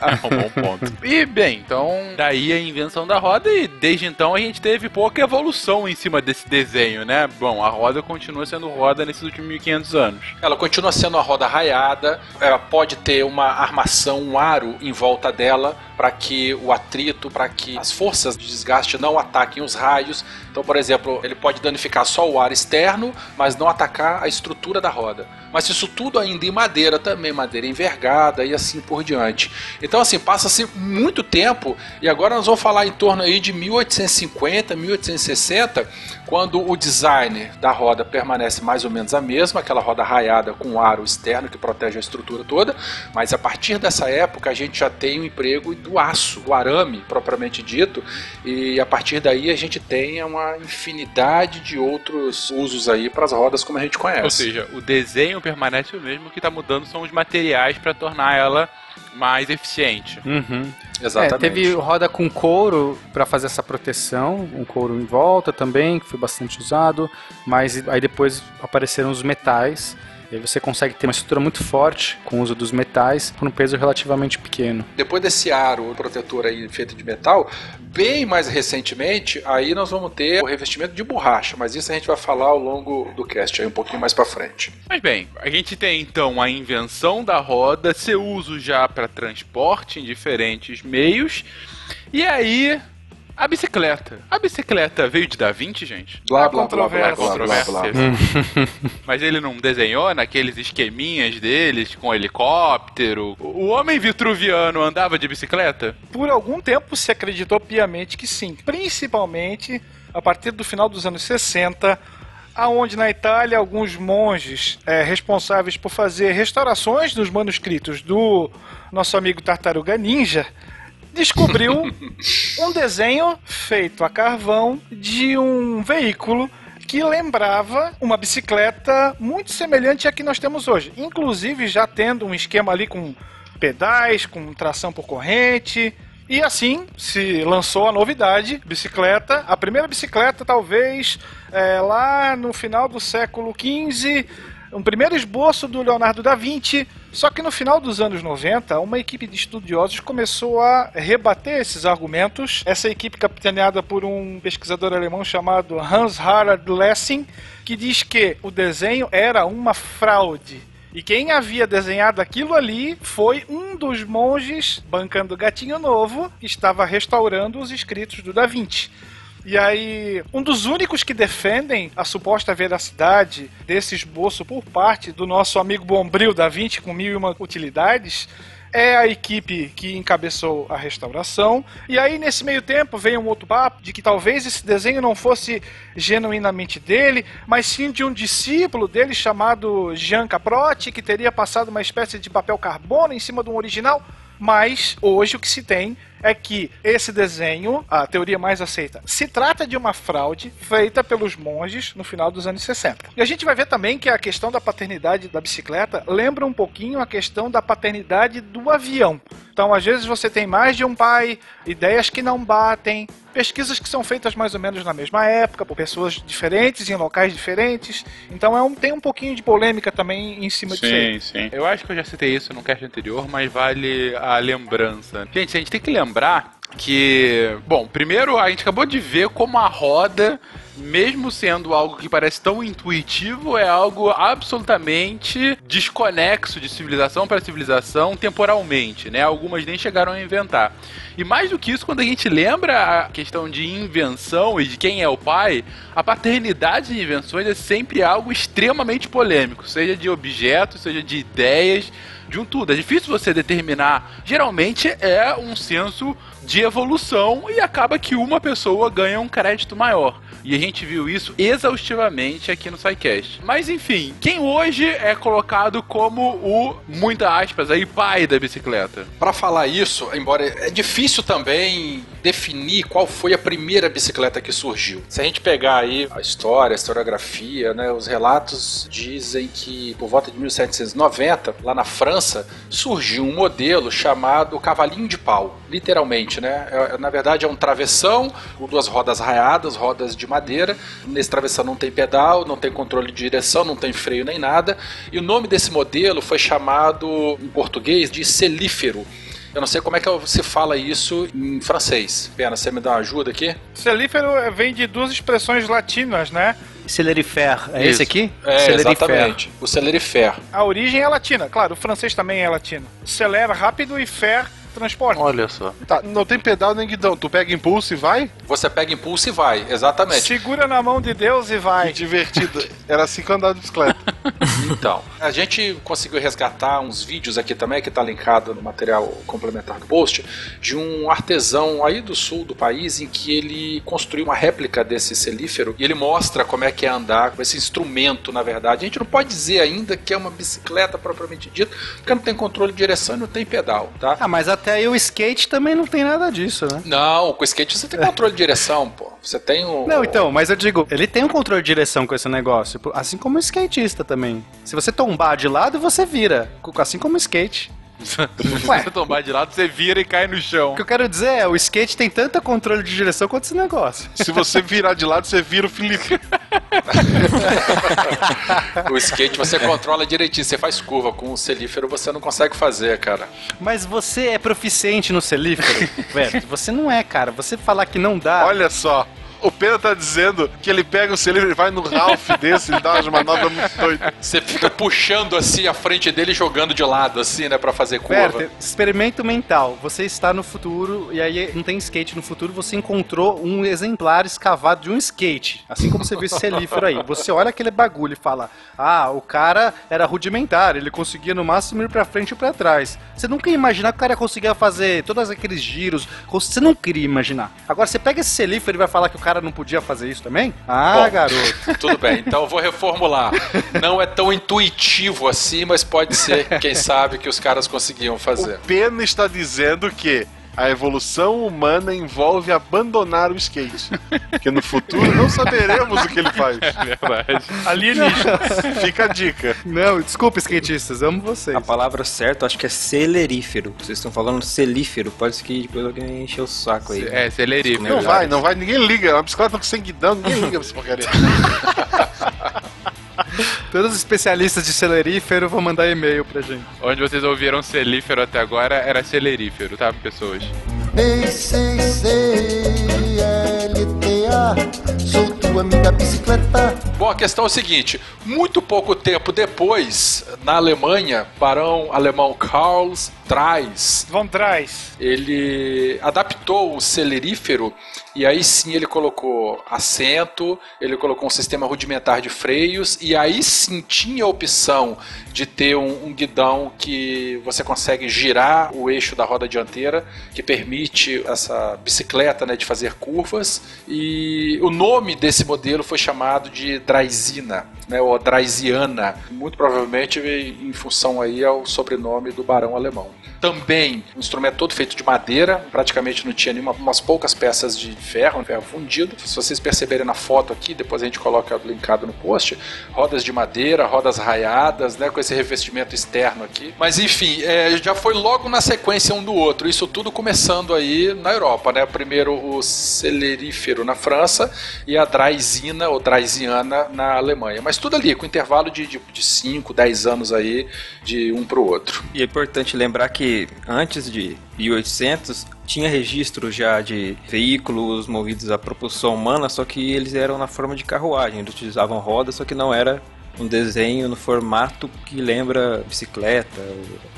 É um bom ponto. E bem, então daí a invenção da roda e desde então a gente teve pouca evolução em cima desse desenho, né? Bom, a roda continua sendo roda nesses últimos 1500 anos. Ela continua sendo uma roda raiada, ela pode ter uma armação, um aro em volta dela para que o atrito, para que as forças de desgaste não ataquem os raios. Então, por exemplo, ele pode danificar só o ar externo, mas não atacar a estrutura da roda. Mas isso tudo ainda em madeira também, madeira envergada e assim por diante. Então, assim, passa-se muito tempo e agora nós vamos falar em torno aí de 1850, 1860, quando o design da roda permanece mais ou menos a mesma, aquela roda raiada com aro externo que protege a estrutura toda, mas a partir dessa época a gente já tem o emprego do aço, do arame propriamente dito, e a partir daí a gente tem uma infinidade de outros usos aí para as rodas como a gente conhece. Ou seja, o desenho permanece o mesmo, o que está mudando são os materiais para tornar ela mais eficiente. Uhum. Exatamente. É, teve roda com couro para fazer essa proteção, um couro em volta também, que foi bastante usado, mas aí depois apareceram os metais. E aí você consegue ter uma estrutura muito forte com o uso dos metais por um peso relativamente pequeno. Depois desse aro protetor aí feito de metal, bem mais recentemente, aí nós vamos ter o revestimento de borracha, mas isso a gente vai falar ao longo do cast aí um pouquinho mais para frente. Mas bem, a gente tem então a invenção da roda, seu uso já para transporte em diferentes meios. E aí A bicicleta. A bicicleta veio de Da Vinci, gente? Blá, Há blá, controvérsia. blá, blá, blá, blá. Mas ele não desenhou naqueles esqueminhas deles com helicóptero? O homem vitruviano andava de bicicleta? Por algum tempo se acreditou piamente que sim, principalmente a partir do final dos anos 60, aonde na Itália alguns monges eh, responsáveis por fazer restaurações dos manuscritos do nosso amigo Tartaruga Ninja descobriu um desenho feito a carvão de um veículo que lembrava uma bicicleta muito semelhante à que nós temos hoje, inclusive já tendo um esquema ali com pedais, com tração por corrente. E assim se lançou a novidade, bicicleta, a primeira bicicleta talvez é, lá no final do século XV, um primeiro esboço do Leonardo da Vinci. Só que no final dos anos 90, uma equipe de estudiosos começou a rebater esses argumentos. Essa equipe capitaneada por um pesquisador alemão chamado Hans Harald Lessing, que diz que o desenho era uma fraude. E quem havia desenhado aquilo ali foi um dos monges bancando gatinho novo que estava restaurando os escritos do Da Vinci. E aí, um dos únicos que defendem a suposta veracidade desse esboço por parte do nosso amigo Bombril da Vinci com mil e uma utilidades é a equipe que encabeçou a restauração. E aí, nesse meio tempo, vem um outro papo de que talvez esse desenho não fosse genuinamente dele, mas sim de um discípulo dele chamado Jean Caprotti, que teria passado uma espécie de papel carbono em cima de um original. Mas hoje o que se tem é que esse desenho, a teoria mais aceita, se trata de uma fraude feita pelos monges no final dos anos 60. E a gente vai ver também que a questão da paternidade da bicicleta lembra um pouquinho a questão da paternidade do avião. Então, às vezes você tem mais de um pai, ideias que não batem, pesquisas que são feitas mais ou menos na mesma época, por pessoas diferentes, em locais diferentes. Então, é um, tem um pouquinho de polêmica também em cima disso. Sim, sim. Eu acho que eu já citei isso no cast anterior, mas vale a lembrança. Gente, a gente tem que lembrar que, bom, primeiro a gente acabou de ver como a roda, mesmo sendo algo que parece tão intuitivo, é algo absolutamente desconexo de civilização para civilização temporalmente, né? Algumas nem chegaram a inventar. E mais do que isso, quando a gente lembra a questão de invenção e de quem é o pai, a paternidade de invenções é sempre algo extremamente polêmico, seja de objetos, seja de ideias, de um tudo. É difícil você determinar. Geralmente é um senso de evolução e acaba que uma pessoa ganha um crédito maior. E a gente viu isso exaustivamente aqui no SciCast. Mas enfim, quem hoje é colocado como o, muita aspas aí, pai da bicicleta? Para falar isso, embora é difícil também definir qual foi a primeira bicicleta que surgiu. Se a gente pegar aí a história, a historiografia, né, os relatos dizem que por volta de 1790, lá na França, surgiu um modelo chamado cavalinho de pau, literalmente, né? É- na verdade é um travessão com duas rodas raiadas, rodas de madeira. Nesse travessão não tem pedal, não tem controle de direção, não tem freio nem nada. E o nome desse modelo foi chamado em português de celífero. Eu não sei como é que se fala isso em francês. Pena, você me dá uma ajuda aqui? Celífero vem de duas expressões latinas, né? Celerifer, é Isso. esse aqui? É, Celerifer. exatamente. O celerifer. A origem é latina, claro, o francês também é latino. Celera rápido e fer transporta. Olha só. Tá, não tem pedal nem guidão. Tu pega impulso e vai? Você pega impulso e vai, exatamente. Segura na mão de Deus e Que vai. divertido. Era assim que eu andava de bicicleta. Então, a gente conseguiu resgatar uns vídeos aqui também, que tá linkado no material complementar do post, de um artesão aí do sul do país em que ele construiu uma réplica desse celífero e ele mostra como é que é andar com esse instrumento, na verdade. A gente não pode dizer ainda que é uma bicicleta propriamente dita, porque não tem controle de direção e não tem pedal, tá? Ah, mas até aí o skate também não tem nada disso, né? Não, com o skate você tem controle de direção, pô. Você tem o. Não, então, mas eu digo, ele tem um controle de direção com esse negócio, assim como o skatista também. Se você tombar de lado, você vira, assim como o skate. Se você tombar de lado, você vira e cai no chão. O que eu quero dizer é, o skate tem tanto controle de direção quanto esse negócio. Se você virar de lado, você vira o Felipe. O skate você controla direitinho, você faz curva. Com o celífero você não consegue fazer, cara. Mas você é proficiente no celífero, velho. Você não é, cara. Você falar que não dá. Olha só. O Pena tá dizendo que ele pega o selinho e vai no Ralph desse, ele dá umas manobras muito doidas. Você fica puxando assim a frente dele e jogando de lado, assim, né, pra fazer curva. Werther, experimento mental. Você está no futuro e aí não tem skate no futuro, você encontrou um exemplar escavado de um skate. Assim como você viu esse celífero aí. Você olha aquele bagulho e fala: Ah, o cara era rudimentar, ele conseguia no máximo ir pra frente e pra trás. Você nunca ia imaginar que o cara conseguia fazer todos aqueles giros. Você não queria imaginar. Agora, você pega esse celífero e vai falar que o cara não podia fazer isso também? Ah, Bom. garoto. Tudo bem, então eu vou reformular. Não é tão intuitivo assim, mas pode ser, quem sabe, que os caras conseguiam fazer. O Pena está dizendo que a evolução humana envolve abandonar o skate. Porque no futuro não saberemos o que ele faz. Verdade. Alienígena. Fica a dica. Não, desculpa, skatistas, amo vocês. A palavra certa, eu acho que é celerífero. Vocês estão falando celífero, pode ser que depois alguém encheu o saco aí. É, celerífero. Não vai, não vai, ninguém liga. É uma bicicleta com seguidão, ninguém liga pra essa porcaria. Todos os especialistas de celerífero vão mandar e-mail pra gente. Onde vocês ouviram celífero até agora era celerífero, tá, pessoas? B-C-C-L-T-A Sou tua amiga bicicleta Bom, a questão é o seguinte: muito pouco tempo depois, na Alemanha, barão alemão Karl Dreis, Vão trás. ele adaptou o celerífero e aí sim ele colocou assento, ele colocou um sistema rudimentar de freios e aí sim tinha a opção de ter um, um guidão que você consegue girar o eixo da roda dianteira, que permite essa bicicleta né, de fazer curvas. E o nome desse modelo foi chamado de Draisina, né, Draisiana, muito provavelmente em função aí ao sobrenome do barão alemão. Também um instrumento todo feito de madeira, praticamente não tinha nenhuma, umas poucas peças de ferro, um ferro fundido. Se vocês perceberem na foto aqui, depois a gente coloca linkado no post, rodas de madeira, rodas raiadas, né, com esse revestimento externo aqui. Mas enfim, é, já foi logo na sequência um do outro. Isso tudo começando aí na Europa, né? Primeiro o celerífero na França e a draisina ou draisiana na Alemanha. Mas tudo ali, com intervalo de 5, 10 anos aí, de um para o outro. E é importante lembrar que antes de 1800 tinha registro já de veículos movidos a propulsão humana, só que eles eram na forma de carruagem, eles utilizavam rodas, só que não era um desenho no formato que lembra bicicleta,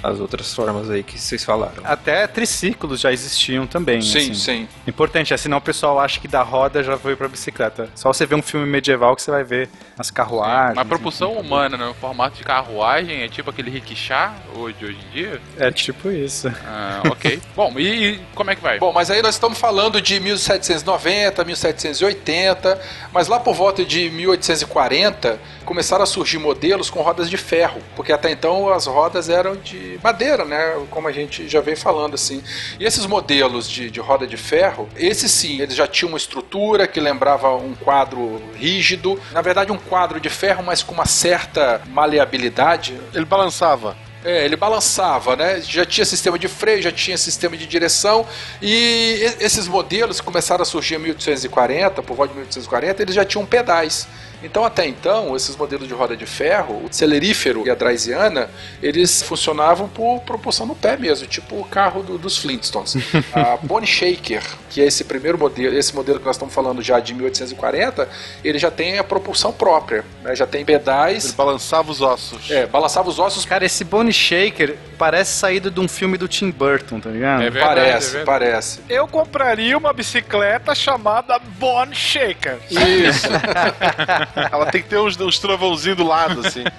as outras formas aí que vocês falaram. Até triciclos já existiam também. Sim, assim. sim. Importante, é, senão o pessoal acha que da roda já foi pra bicicleta. Só você ver um filme medieval que você vai ver as carruagens. Uma propulsão humana no formato de carruagem é tipo aquele rickshaw de hoje em dia? É tipo isso. Ah, ok. Bom, e, e como é que vai? Bom, mas aí nós estamos falando de 1790, 1780, mas lá por volta de 1840 começaram a surgir modelos com rodas de ferro, porque até então as rodas eram de madeira, né? Como a gente já vem falando assim. E esses modelos de, de roda de ferro, esses sim, eles já tinham uma estrutura que lembrava um quadro rígido, na verdade um quadro de ferro, mas com uma certa maleabilidade. Ele balançava. É, ele balançava, né? Já tinha sistema de freio, já tinha sistema de direção. E e- esses modelos que começaram a surgir em 1840, por volta de 1840, eles já tinham pedais. Então, até então, esses modelos de roda de ferro, o celerífero e a draisiana, eles funcionavam por propulsão no pé mesmo, tipo o carro do- dos Flintstones. a Bone Shaker, que é esse primeiro modelo, esse modelo que nós estamos falando já de 1840, ele já tem a propulsão própria, né? já tem Ele pedais, balançava os ossos. é, balançava os ossos Cara, esse Bone Shaker parece saído de um filme do Tim Burton, tá ligado? É verdade, parece, é parece. Eu compraria uma bicicleta chamada Bone Shaker. Isso. Ela tem que ter uns, uns trovãozinhos do lado, assim.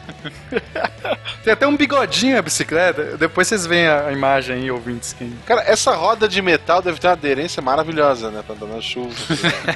Tem até um bigodinho a bicicleta. Depois vocês veem a imagem aí, ouvintes. Quem... Cara, essa roda de metal deve ter uma aderência maravilhosa, né? Pra andar na chuva.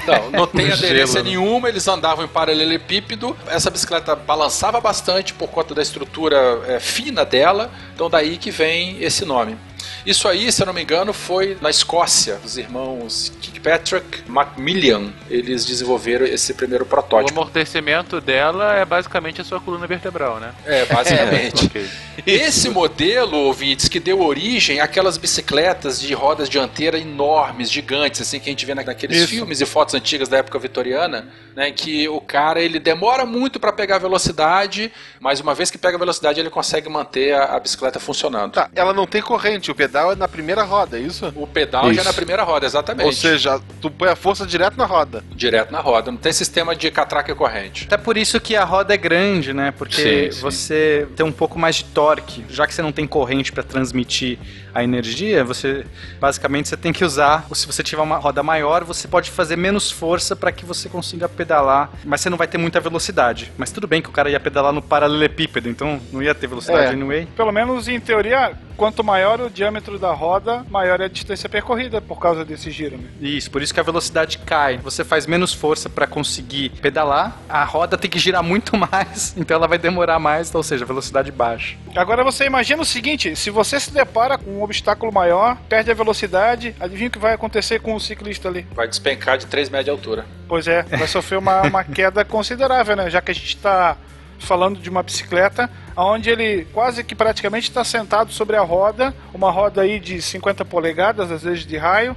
Não, não tem aderência né? nenhuma, eles andavam em paralelepípedo. Essa bicicleta balançava bastante por conta da estrutura é, fina dela, então daí que vem esse nome. Isso aí, se eu não me engano, foi na Escócia, os irmãos Kirkpatrick Macmillan. Eles desenvolveram esse primeiro O protótipo. amortecimento dela é basicamente a sua coluna vertebral, né? É, basicamente. Ok. Esse modelo, ouvintes, que deu origem àquelas bicicletas de rodas dianteira enormes, gigantes, assim, que a gente vê na- naqueles Isso. filmes e fotos antigas da época vitoriana, né, que o cara, ele demora muito para pegar velocidade, mas uma vez que pega velocidade, ele consegue manter a, a bicicleta funcionando. Tá, ela não tem corrente. O pedal é na primeira roda, é isso? O pedal já Isso. é na primeira roda, exatamente. Ou seja, tu põe a força direto na roda. direto na roda. Não tem sistema de catraca e corrente. Até por isso que a roda é grande, né? Porque Sim, sim. você tem um pouco mais de torque. Já que você não tem corrente para transmitir a energia, você basicamente você tem que usar. Se você tiver uma roda maior, você pode fazer menos força para que você consiga pedalar, mas você não vai ter muita velocidade. Mas tudo bem que o cara ia pedalar no paralelepípedo, então não ia ter velocidade É. anyway. Pelo menos em teoria, quanto maior o diâmetro da roda, maior é a distância percorrida por causa desse giro, né? Isso, por isso que a velocidade cai. Você faz menos força para conseguir pedalar, a roda tem que girar muito mais, então ela vai demorar mais, ou seja, velocidade baixa. Agora você imagina o seguinte: se você se depara com um obstáculo maior, perde a velocidade, adivinha o que vai acontecer com o ciclista ali? Vai despencar de 3 metros de altura. Pois é, vai sofrer uma, uma queda considerável, né? Já que a gente está falando de uma bicicleta onde ele quase que praticamente está sentado sobre a roda, uma roda aí de 50 polegadas, às vezes de raio.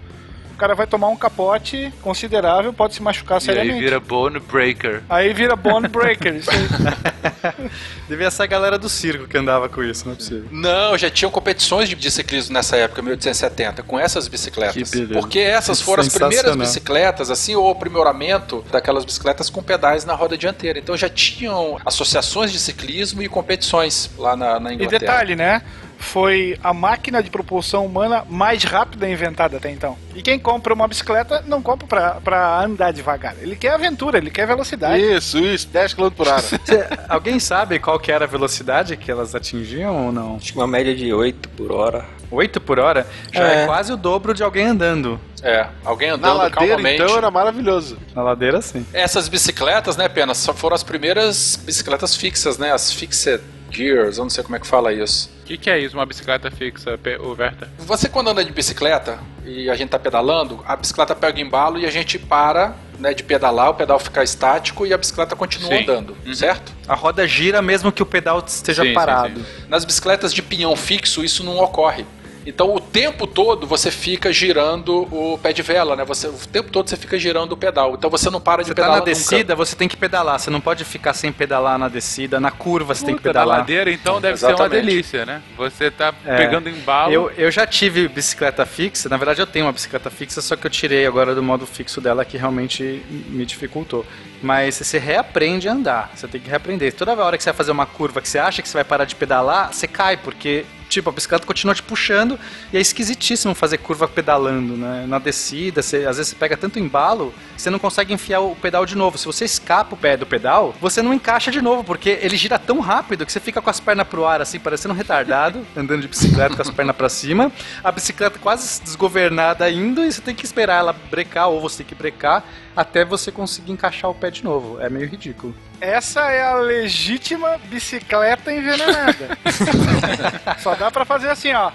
O cara vai tomar um capote considerável, pode se machucar E aí seriamente. vira bone breaker. Aí vira bone breaker. Isso aí. Devia ser a galera do circo que andava com isso, não é possível. Não, já tinham competições de, ciclismo nessa época, 1870, com essas bicicletas. Que beleza. Porque essas foram as primeiras bicicletas, assim, o aprimoramento daquelas bicicletas com pedais na roda dianteira. Então já tinham associações de ciclismo e competições lá na, na E Inglaterra. detalhe, né? Foi a máquina de propulsão humana mais rápida inventada até então. E quem compra uma bicicleta não compra pra, pra andar devagar. Ele quer aventura, ele quer velocidade. Isso, isso, 10 km por hora. Cê- alguém sabe qual que era a velocidade que elas atingiam ou não? Acho que uma média de 8 por hora. 8 por hora? Já é, É. quase o dobro de alguém andando. É, alguém Na andando ladeira, calmamente. então, era maravilhoso. Na ladeira, sim. Essas bicicletas, né, Pena, só foram as primeiras bicicletas fixas, né? As fixed gears, eu não sei como é que fala isso. O que, que é isso, uma bicicleta fixa, o Verta? Você quando anda de bicicleta e a gente tá pedalando, a bicicleta pega o embalo e a gente para né, de pedalar, o pedal fica estático e a bicicleta continua Sim. andando, certo? A roda gira mesmo que o pedal esteja Sim, sim, parado. sim. Nas bicicletas de pinhão fixo isso não ocorre. Então o tempo todo você fica girando o pé de vela, né? Você, o tempo todo você fica girando o pedal. Então você não para de Você tá pedalar na nunca. descida, você tem que pedalar. Você não pode ficar sem pedalar na descida. Na curva você tem que Puta, na pedalar. ladeira, então deve ser uma Exatamente. delícia, né? Você tá É. pegando embalo. Eu, eu já tive bicicleta fixa, na verdade eu tenho uma bicicleta fixa, só que eu tirei agora do modo fixo dela que realmente me dificultou. Mas você reaprende a andar, você tem que reaprender. Toda hora que você vai fazer uma curva que você acha que você vai parar de pedalar, você cai, porque tipo, a bicicleta continua te puxando e é esquisitíssimo fazer curva pedalando, né? Na descida, você, às vezes você pega tanto embalo que você não consegue enfiar o pedal de novo. Se você escapa o pé do pedal, você não encaixa de novo, porque ele gira tão rápido que você fica com as pernas pro ar, assim, parecendo um retardado, andando de bicicleta com as pernas pra cima, a bicicleta quase desgovernada indo e você tem que esperar ela brecar, ou você tem que brecar, até você conseguir encaixar o pé de novo. É meio ridículo. Essa é a legítima bicicleta envenenada. Só dá pra fazer assim, ó.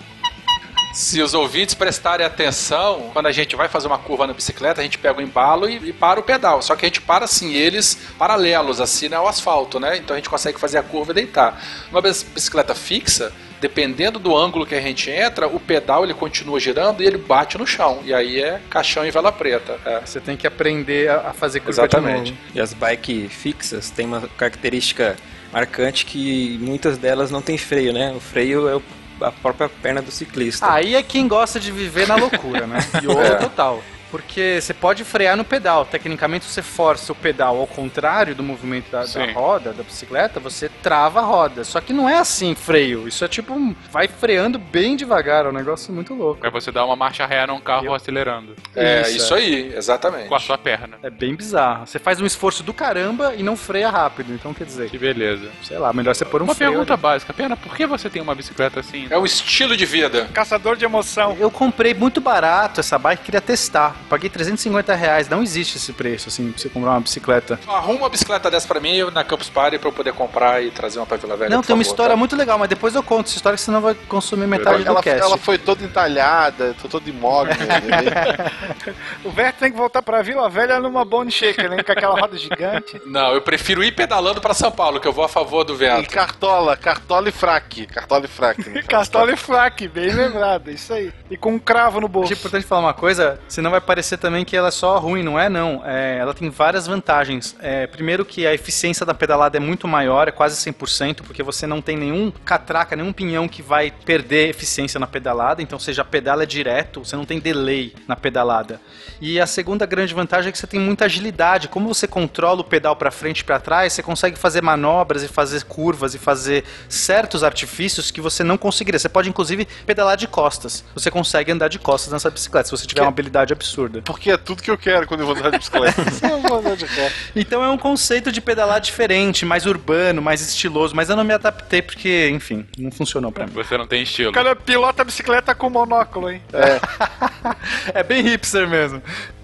Se os ouvintes prestarem atenção, quando a gente vai fazer uma curva na bicicleta, a gente pega o embalo e, e para o pedal. Só que a gente para assim, eles paralelos, assim, né, ao asfalto, né? Então a gente consegue fazer a curva e deitar. Uma bicicleta fixa, dependendo do ângulo que a gente entra, o pedal ele continua girando e ele bate no chão. E aí é caixão e vela preta. É. Você tem que aprender a fazer curva Exatamente. de novo. E as bikes fixas têm uma característica marcante que muitas delas não têm freio, né? O freio é o- a própria perna do ciclista. Aí é quem gosta de viver na loucura, né? Yolo É. total. Porque você pode frear no pedal. Tecnicamente, se você força o pedal ao contrário do movimento da, da roda, da bicicleta, você trava a roda. Só que não é assim freio. Isso é tipo, um- vai freando bem devagar. É um negócio muito louco. Pra você dar uma marcha ré num carro Eu- acelerando. É, Isso, isso, é. aí, exatamente. Com a sua perna. É bem bizarro. Você faz um esforço do caramba e não freia rápido. Então, quer dizer, Que beleza. sei lá, melhor você pôr um Uma freio. pergunta ali. básica. Pena, por que você tem uma bicicleta assim? É um estilo de vida. Caçador de emoção. Eu comprei muito barato essa bike, queria testar. Paguei 350 reais. Não existe esse preço, assim, pra você comprar uma bicicleta. Arruma uma bicicleta dessa pra mim na Campus Party pra eu poder comprar e trazer uma pra Vila Velha. Não, tem uma favor, história tá? muito legal, mas depois eu conto essa história que senão vai consumir metade Ela, do cast. ela foi toda entalhada, toda imóvel. né? O Vert tem que voltar pra Vila Velha numa Bone Shaker, né? Com aquela roda gigante. Não, eu prefiro ir pedalando pra São Paulo, que eu vou a favor do e vento. cartola, cartola e fraque. Cartola e fraque. né? Castola e fraque, bem lembrado, isso aí. E com um cravo no bolso. Acho importante falar uma coisa, você não vai parecer também que ela é só ruim, não é não. É, ela tem várias vantagens. É, primeiro que a eficiência da pedalada é muito maior, é quase 100%, porque você não tem nenhum catraca, nenhum pinhão que vai perder eficiência na pedalada, então você já pedala direto, você não tem delay na pedalada. E a segunda grande vantagem é que você tem muita agilidade. Como você controla o pedal para frente e para trás, você consegue fazer manobras e fazer curvas e fazer certos artifícios que você não conseguiria. Você pode inclusive pedalar de costas. Você consegue andar de costas nessa bicicleta se você tiver uma habilidade absurda. Porque é tudo que eu quero quando eu vou andar de bicicleta. Então é um conceito de pedalar diferente, mais urbano, mais estiloso, mas eu não me adaptei porque, enfim, não funcionou pra mim. Você não tem estilo. O cara pilota a bicicleta com monóculo, hein? É bem hipster mesmo.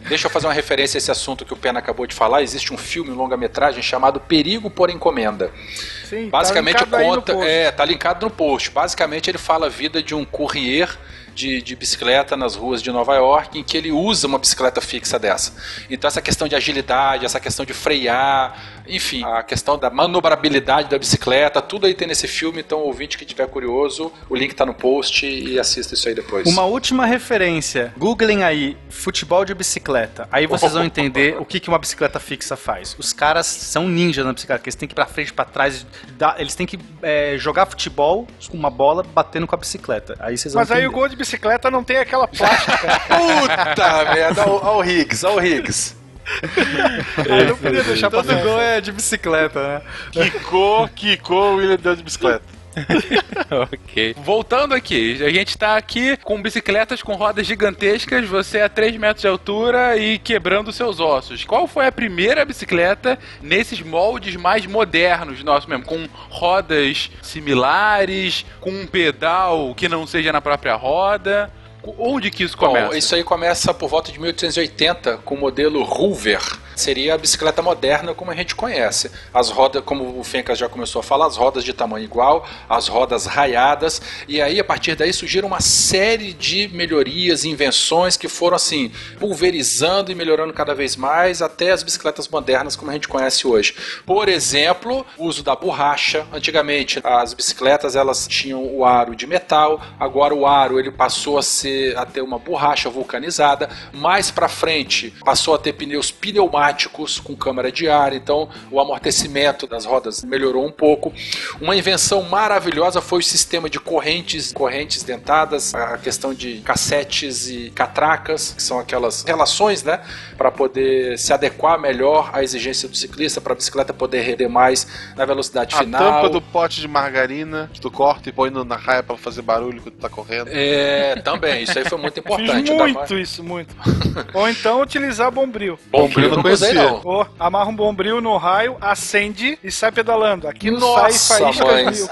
Deixa eu fazer uma referência a esse assunto que o Pena acabou de falar. Existe um filme, um longa-metragem chamado Perigo por Encomenda. Sim, Basicamente tá aí no conta. post. é, tá linkado no post. Basicamente ele fala a vida de um courrier de, de bicicleta nas ruas de Nova York, em que ele usa uma bicicleta fixa dessa. Então essa questão de agilidade, essa questão de frear, enfim, a questão da manobrabilidade da bicicleta, tudo aí tem nesse filme. Então, ouvinte que tiver curioso, o link tá no post e assista isso aí depois. Uma última referência. Googlem aí futebol de bicicleta. Aí vocês vão entender o que, que uma bicicleta fixa faz. Os caras são ninjas na bicicleta, que eles têm que ir pra frente, pra trás, eles têm que é, jogar futebol com uma bola batendo com a bicicleta. Aí vocês vão Mas aí entender. o gol de bicicleta não tem aquela plástica. Puta merda, olha o Higgs, olha o Higgs. Aí não podia deixar Todo passar. gol é de bicicleta, né? Quicou, quicou, o William deu de bicicleta. ok. Voltando aqui, a gente tá aqui com bicicletas com rodas gigantescas, você a 3 metros de altura e quebrando seus ossos. Qual foi a primeira bicicleta nesses moldes mais modernos nossos mesmo? Com rodas similares, com um pedal que não seja na própria roda? Onde que isso começa? Bom, isso aí começa por volta de 1880 com o modelo Hoover. Seria a bicicleta moderna como a gente conhece. As rodas, como o Fencas já começou a falar, as rodas de tamanho igual, as rodas raiadas. E aí, a partir daí, surgiram uma série de melhorias, invenções que foram assim, pulverizando e melhorando cada vez mais até as bicicletas modernas como a gente conhece hoje. Por exemplo, o uso da borracha. Antigamente, as bicicletas elas tinham o aro de metal, agora o aro ele passou a ser a ter uma borracha vulcanizada. Mais para frente, passou a ter pneus pneumáticos com câmara de ar, então o amortecimento das rodas melhorou um pouco. Uma invenção maravilhosa foi o sistema de correntes, correntes dentadas, a questão de cassetes e catracas, que são aquelas relações, né, para poder se adequar melhor à exigência do ciclista, para a bicicleta poder render mais na velocidade A final. tampa do pote de margarina que tu corta e põe na raia pra fazer barulho quando tu tá correndo. É, também, isso aí foi muito Fiz importante. muito isso, muito. Ou então utilizar bombril. Bombril eu não não conhecia. não. Ou amarra um bombril no raio, acende e sai pedalando. Aqui não Nossa, sai mil.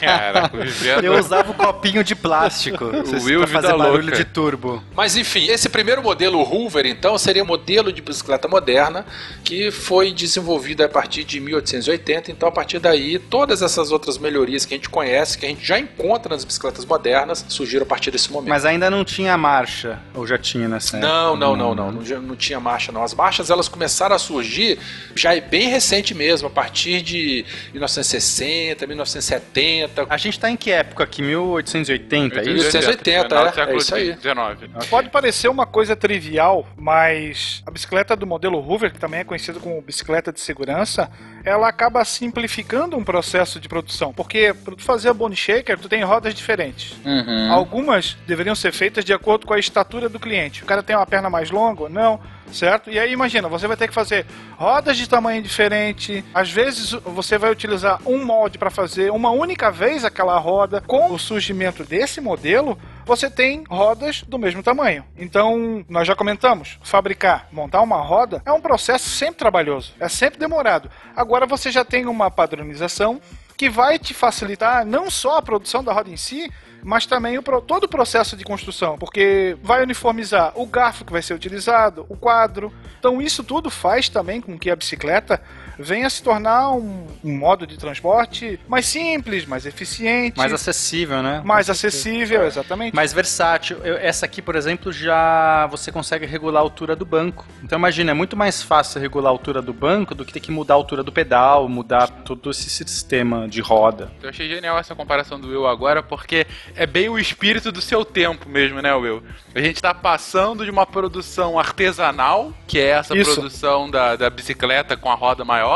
Caraca. Eu usava o copinho de plástico Will pra fazer barulho louca. de turbo. Mas enfim, esse primeiro modelo Hoover, então, seria um modelo de bicicleta moderna que foi desenvolvido a partir de 1880. Então, a partir daí, todas essas outras melhorias que a gente conhece, que a gente já encontra nas bicicletas modernas, surgiram a partir desse momento. Mas ainda não tinha marcha, ou já tinha nessa época? Não, não, não, não, não, já- não tinha marcha não. As marchas elas começaram a surgir já é bem recente mesmo, a partir de 1960, 1970. A gente tá em que época aqui? 1880, é isso? 1880, Final do é, século é isso aí. 19. Pode parecer uma coisa trivial, mas a bicicleta do modelo Hoover, que também é conhecida como bicicleta de segurança, ela acaba simplificando um processo de produção. Porque para tu fazer a bone shaker, tu tem rodas diferentes. Uhum. Algumas deveriam ser feitas de acordo com a estatura do cliente. O cara tem uma perna mais longa? Não. Certo? E aí imagina, você vai ter que fazer rodas de tamanho diferente. Às vezes você vai utilizar um molde para fazer uma única vez aquela roda. Com o surgimento desse modelo, você tem rodas do mesmo tamanho. Então, nós já comentamos, fabricar, montar uma roda é um processo sempre trabalhoso, é sempre demorado. Agora você já tem uma padronização que vai te facilitar não só a produção da roda em si, mas também o, todo o processo de construção, porque vai uniformizar o garfo que vai ser utilizado, o quadro. Então isso tudo faz também com que a bicicleta venha a se tornar um, um modo de transporte mais simples, mais eficiente, Mais acessível, né? mais acessível, exatamente. mais versátil. Eu- essa aqui, por exemplo, já você consegue regular a altura do banco. Então imagina, é muito mais fácil regular a altura do banco do que ter que mudar a altura do pedal, mudar todo esse sistema de roda. Eu achei genial essa comparação do Will agora, porque é bem o espírito do seu tempo mesmo, né, Will? A gente tá passando de uma produção artesanal, que é essa Isso. produção da, da bicicleta com a roda maior,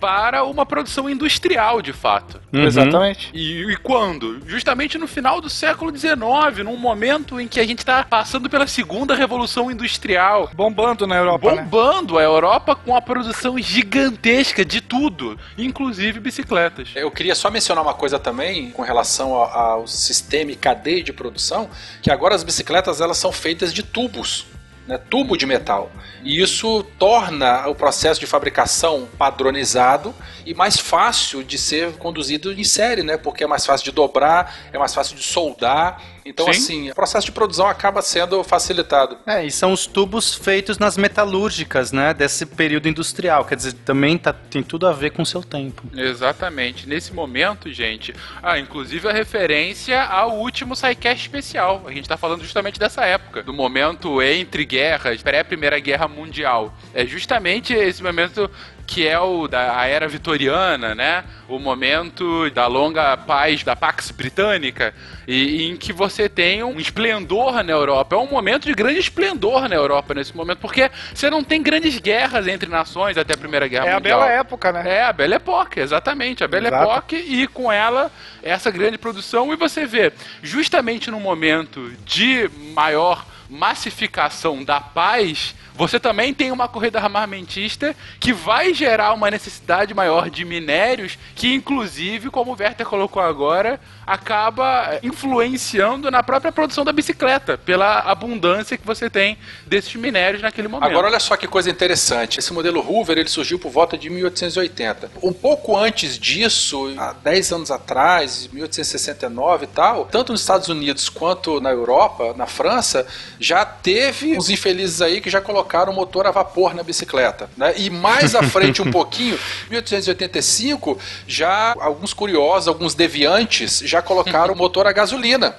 para uma produção industrial, de fato. Uhum. Exatamente. E, e quando? Justamente no final do século XIX, num momento em que a gente está passando pela segunda revolução industrial. Bombando na Europa, né? Bombando a Europa com a produção gigantesca de tudo, inclusive bicicletas. Eu queria só mencionar uma coisa também com relação ao, ao sistema e cadeia de produção, que agora as bicicletas elas são feitas de tubos. Né, tubo de metal. E isso torna o processo de fabricação padronizado e mais fácil de ser conduzido em série, né? Porque é mais fácil de dobrar, é mais fácil de soldar. Então, Sim. assim, o processo de produção acaba sendo facilitado. É, e são os tubos feitos nas metalúrgicas, né, desse período industrial. Quer dizer, também tá, tem tudo a ver com o seu tempo. Exatamente. Nesse momento, gente, ah, inclusive a referência ao último SciCast especial. A gente tá falando justamente dessa época, do momento entre guerras, pré-Primeira Guerra Mundial. É justamente esse momento que é o da a era vitoriana, né? O momento da longa paz da Pax Britânica, e, em que você tem um esplendor na Europa. É um momento de grande esplendor na Europa nesse momento, porque você não tem grandes guerras entre nações até a Primeira Guerra É a Mundial. bela época, né? É, a Belle Époque, exatamente. A Belle Exato. Époque e com ela essa grande produção. E você vê, justamente no momento de maior massificação da paz, você também tem uma corrida armamentista que vai gerar uma necessidade maior de minérios, que inclusive, como o Werther colocou agora, acaba influenciando na própria produção da bicicleta, pela abundância que você tem desses minérios naquele momento. Agora olha só que coisa interessante. Esse modelo Hoover ele surgiu por volta de 1880. Um pouco antes disso, há 10 anos atrás, 1869 e tal, tanto nos Estados Unidos quanto na Europa, na França, já teve uns infelizes aí que já colocaram motor a vapor na bicicleta. Né? E mais à frente um pouquinho, 1885, já alguns curiosos, alguns deviantes já colocaram motor a gasolina.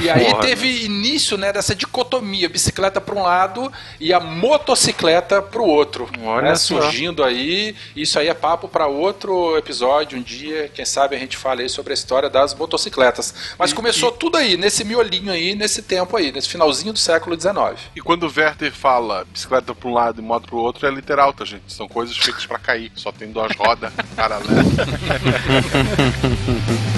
E aí Porra, teve início né, dessa dicotomia, bicicleta para um lado e a motocicleta para o outro. Olha né, só. surgindo aí, isso aí é papo para outro episódio um dia, quem sabe a gente fala aí sobre a história das motocicletas. Mas começou tudo aí, nesse miolinho aí, nesse tempo aí, nesse finalzinho do século XIX. E quando o Werther fala bicicleta pra um lado e moto pro outro, é literal, tá, gente? São coisas feitas pra cair. Só tem duas rodas paralelas.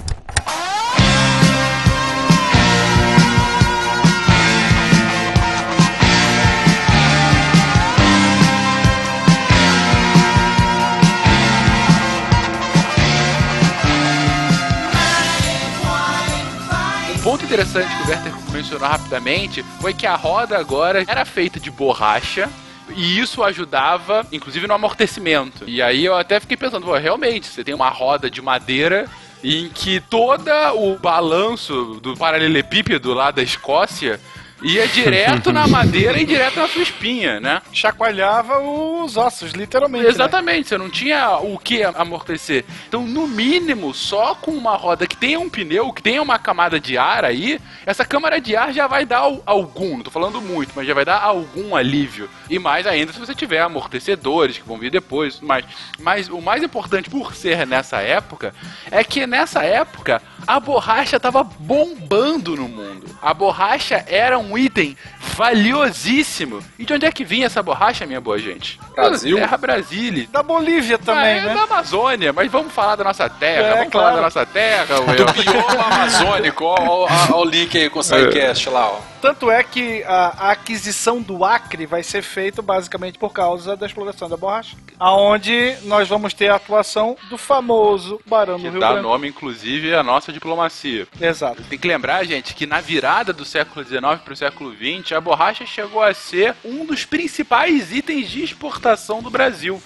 interessante que o Werther mencionou rapidamente foi que a roda agora era feita de borracha. E isso ajudava, inclusive, no amortecimento. E aí eu até fiquei pensando, pô, realmente, você tem uma roda de madeira em que todo o balanço do paralelepípedo lá da Escócia ia direto na madeira e direto na sua espinha, né? Chacoalhava os ossos, literalmente. né? Exatamente, você não tinha o que amortecer. Então, no mínimo, só com uma roda que tenha um pneu, que tenha uma camada de ar aí, essa câmara de ar já vai dar al- algum, não tô falando muito, mas já vai dar algum alívio. E mais ainda se você tiver amortecedores que vão vir depois, e tudo mais. Mas o mais importante por ser nessa época é que nessa época a borracha tava bombando no mundo. A borracha era um item valiosíssimo. E de onde é que vinha essa borracha, minha boa gente? Brasil. Terra Brasília. Da Bolívia também, é, né? da Amazônia, mas vamos falar da nossa terra, É, vamos claro. falar da nossa terra, Will. Do bioma amazônico, ó o link aí com o SciCast lá, ó. Tanto é que a, a aquisição do Acre vai ser feita basicamente por causa da exploração da borracha. Aonde nós vamos ter a atuação do famoso Barão do Que Rio dá nome, inclusive, à nossa diplomacia. Exato. Tem que lembrar, gente, que na virada do século XIX para o século XX, a borracha chegou a ser um dos principais itens de exportação do Brasil.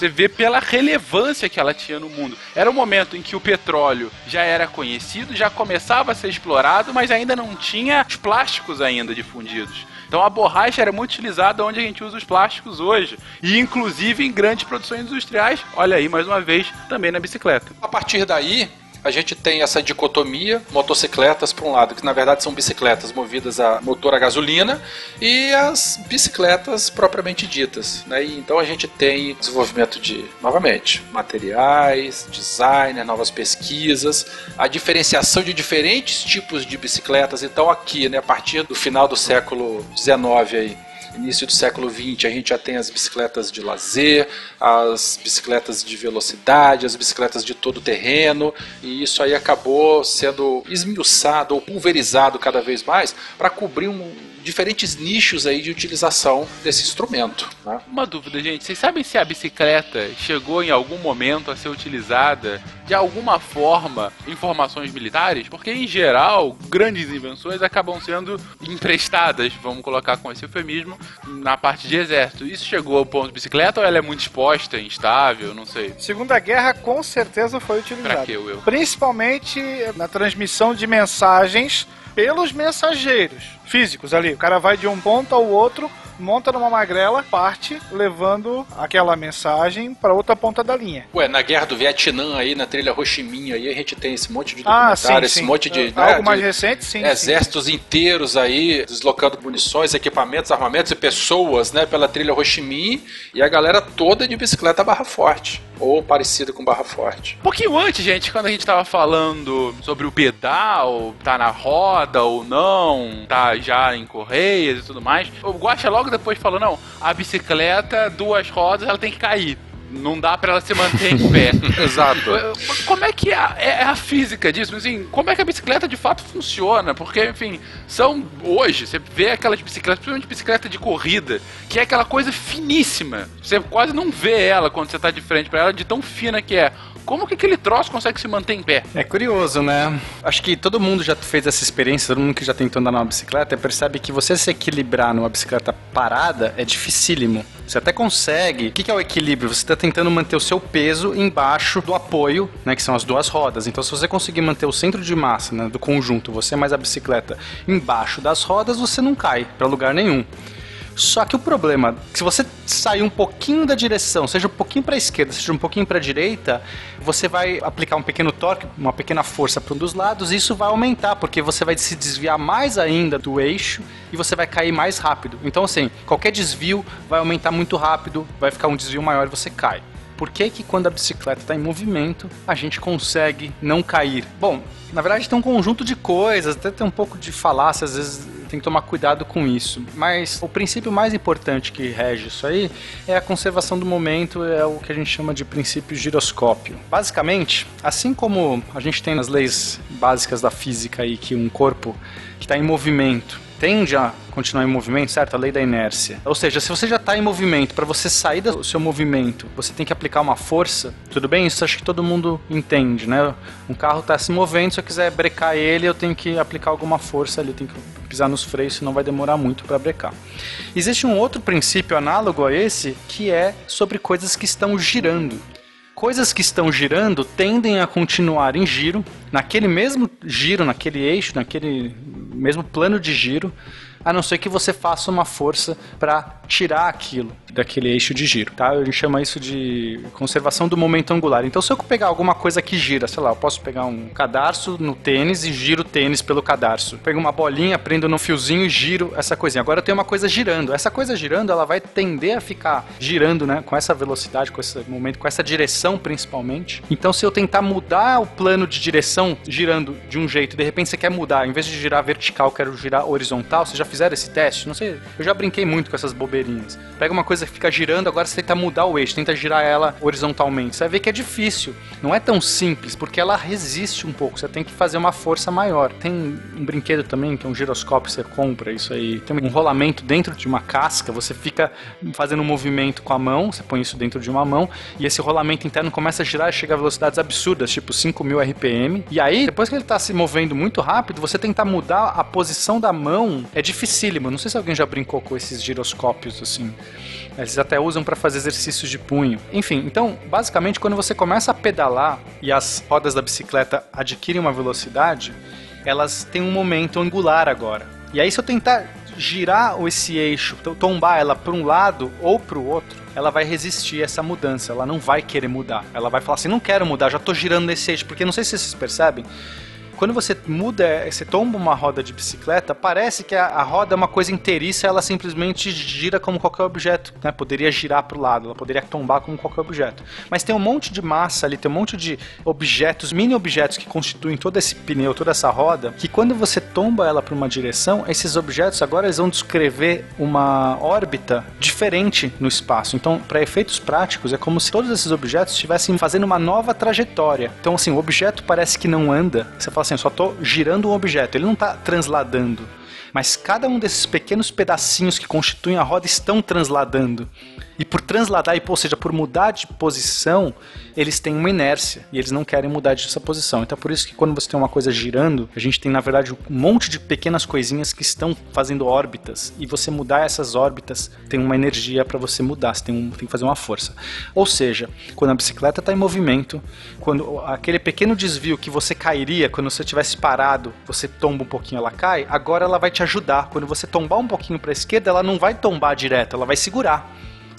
Você vê pela relevância que ela tinha no mundo. Era um momento em que o petróleo já era conhecido, já começava a ser explorado, mas ainda não tinha os plásticos ainda difundidos. Então a borracha era muito utilizada onde a gente usa os plásticos hoje. E inclusive em grandes produções industriais. Olha aí, mais uma vez, também na bicicleta. A partir daí, a gente tem essa dicotomia, motocicletas por um lado, que na verdade são bicicletas movidas a motor a gasolina, e as bicicletas propriamente ditas. Né? E então a gente tem desenvolvimento de, novamente, materiais, design, novas pesquisas, a diferenciação de diferentes tipos de bicicletas. Então aqui, né, a partir do final do século XIX aí, início do século XX, a gente já tem as bicicletas de lazer, as bicicletas de velocidade, as bicicletas de todo terreno, e isso aí acabou sendo esmiuçado ou pulverizado cada vez mais para cobrir um- diferentes nichos aí de utilização desse instrumento. né? Uma dúvida, gente. Vocês sabem se a bicicleta chegou em algum momento a ser utilizada de alguma forma em formações militares? Porque, em geral, grandes invenções acabam sendo emprestadas, vamos colocar com esse eufemismo, na parte de exército. Isso chegou ao ponto de bicicleta ou ela é muito exposta, instável, não sei? Segunda Guerra com certeza foi utilizada. Pra que, Will? Principalmente na transmissão de mensagens pelos mensageiros físicos ali. O cara vai de um ponto ao outro, monta numa magrela, parte levando aquela mensagem para outra ponta da linha. Ué, na guerra do Vietnã aí, na trilha Ho Chi Minh aí, a gente tem esse monte de Ah, documentário, sim, esse sim. monte de... É, né, algo mais de recente, sim, sim. Exércitos inteiros aí, deslocando munições, equipamentos, armamentos e pessoas, né, pela trilha Ho Chi Minh, e a galera toda de bicicleta barra forte, ou parecida com barra forte. Um pouquinho antes, gente, quando a gente tava falando sobre o pedal, tá na roda ou não, tá já em correias e tudo mais, o Guaxa logo depois falou, não, a bicicleta, duas rodas, ela tem que cair. Não dá pra ela se manter em pé. Exato. Como é que é a, é a física disso? Assim, como é que a bicicleta de fato funciona? Porque, enfim, são hoje, você vê aquelas bicicletas, principalmente bicicleta de corrida, que é aquela coisa finíssima. Você quase não vê ela quando você tá de frente pra ela, de tão fina que é. Como que aquele troço consegue se manter em pé? É curioso, né? Acho que todo mundo já fez essa experiência, todo mundo que já tentou andar numa bicicleta percebe que você se equilibrar numa bicicleta parada é dificílimo. Você até consegue. O que é o equilíbrio? Você está tentando manter o seu peso embaixo do apoio, né? Que são as duas rodas. Então, se você conseguir manter o centro de massa né, do conjunto, você mais a bicicleta, embaixo das rodas, você não cai para lugar nenhum. Só que o problema, se você sair um pouquinho da direção, seja um pouquinho para a esquerda, seja um pouquinho para a direita, você vai aplicar um pequeno torque, uma pequena força para um dos lados, e isso vai aumentar, porque você vai se desviar mais ainda do eixo e você vai cair mais rápido. Então, assim, qualquer desvio vai aumentar muito rápido, vai ficar um desvio maior e você cai. Por que, que quando a bicicleta está em movimento, a gente consegue não cair? Bom, na verdade tem um conjunto de coisas, até tem um pouco de falácia, às vezes tem que tomar cuidado com isso. Mas o princípio mais importante que rege isso aí é a conservação do momento, é o que a gente chama de princípio giroscópio. Basicamente, assim como a gente tem nas leis básicas da física aí que um corpo que está em movimento tende a continuar em movimento, certo? A lei da inércia. Ou seja, se você já está em movimento, para você sair do seu movimento, você tem que aplicar uma força. Tudo bem? Isso acho que todo mundo entende, né? Um carro está se movendo, se eu quiser brecar ele, eu tenho que aplicar alguma força ali, tenho que pisar nos freios, senão vai demorar muito para brecar. Existe um outro princípio análogo a esse, que é sobre coisas que estão girando. Coisas que estão girando tendem a continuar em giro, naquele mesmo giro, naquele eixo, naquele mesmo plano de giro, a não ser que você faça uma força para tirar aquilo daquele eixo de giro, tá? A gente chama isso de conservação do momento angular. Então, se eu pegar alguma coisa que gira, sei lá, eu posso pegar um cadarço no tênis e giro o tênis pelo cadarço. Pego uma bolinha, prendo no fiozinho e giro essa coisinha. Agora eu tenho uma coisa girando. Essa coisa girando, ela vai tender a ficar girando, né? Com essa velocidade, com esse momento, com essa direção principalmente. Então, se eu tentar mudar o plano de direção girando de um jeito, de repente você quer mudar, em vez de girar vertical, quero girar horizontal, você já fizeram esse teste? Não sei, eu já brinquei muito com essas Pega uma coisa que fica girando, agora você tenta mudar o eixo, tenta girar ela horizontalmente. Você vai ver que é difícil. Não é tão simples, porque ela resiste um pouco. Você tem que fazer uma força maior. Tem um brinquedo também, que é um giroscópio, você compra isso aí. Tem um rolamento dentro de uma casca, você fica fazendo um movimento com a mão, você põe isso dentro de uma mão, e esse rolamento interno começa a girar e chega a velocidades absurdas, tipo 5000 RPM. E aí, depois que ele tá se movendo muito rápido, você tentar mudar a posição da mão é dificílimo. Não sei se alguém já brincou com esses giroscópios assim. Eles até usam para fazer exercícios de punho. Enfim, então, basicamente, quando você começa a pedalar e as rodas da bicicleta adquirem uma velocidade, elas têm um momento angular agora. E aí, se eu tentar girar esse eixo, to- tombar ela para um lado ou para o outro, ela vai resistir a essa mudança. Ela não vai querer mudar. Ela vai falar assim: não quero mudar, já tô girando nesse eixo. Porque não sei se vocês percebem. Quando você muda, você tomba uma roda de bicicleta, parece que a, a roda é uma coisa inteiriça, ela simplesmente gira como qualquer objeto, né? Poderia girar para o lado, ela poderia tombar como qualquer objeto. Mas tem um monte de massa ali, tem um monte de objetos, mini objetos que constituem todo esse pneu, toda essa roda, que quando você tomba ela para uma direção, esses objetos agora eles vão descrever uma órbita diferente no espaço. Então, para efeitos práticos, é como se todos esses objetos estivessem fazendo uma nova trajetória. Então, assim, o objeto parece que não anda. Você fala assim, eu só estou girando um objeto, ele não está transladando. Mas cada um desses pequenos pedacinhos que constituem a roda estão transladando. E por transladar, ou seja, por mudar de posição, eles têm uma inércia e eles não querem mudar dessa posição. Então por isso que quando você tem uma coisa girando, a gente tem na verdade um monte de pequenas coisinhas que estão fazendo órbitas e você mudar essas órbitas tem uma energia para você mudar, você tem, um, tem que fazer uma força. Ou seja, quando a bicicleta está em movimento, quando aquele pequeno desvio que você cairia quando você tivesse parado, você tomba um pouquinho, ela cai, agora ela vai te ajudar. Quando você tombar um pouquinho para a esquerda, ela não vai tombar direto, ela vai segurar.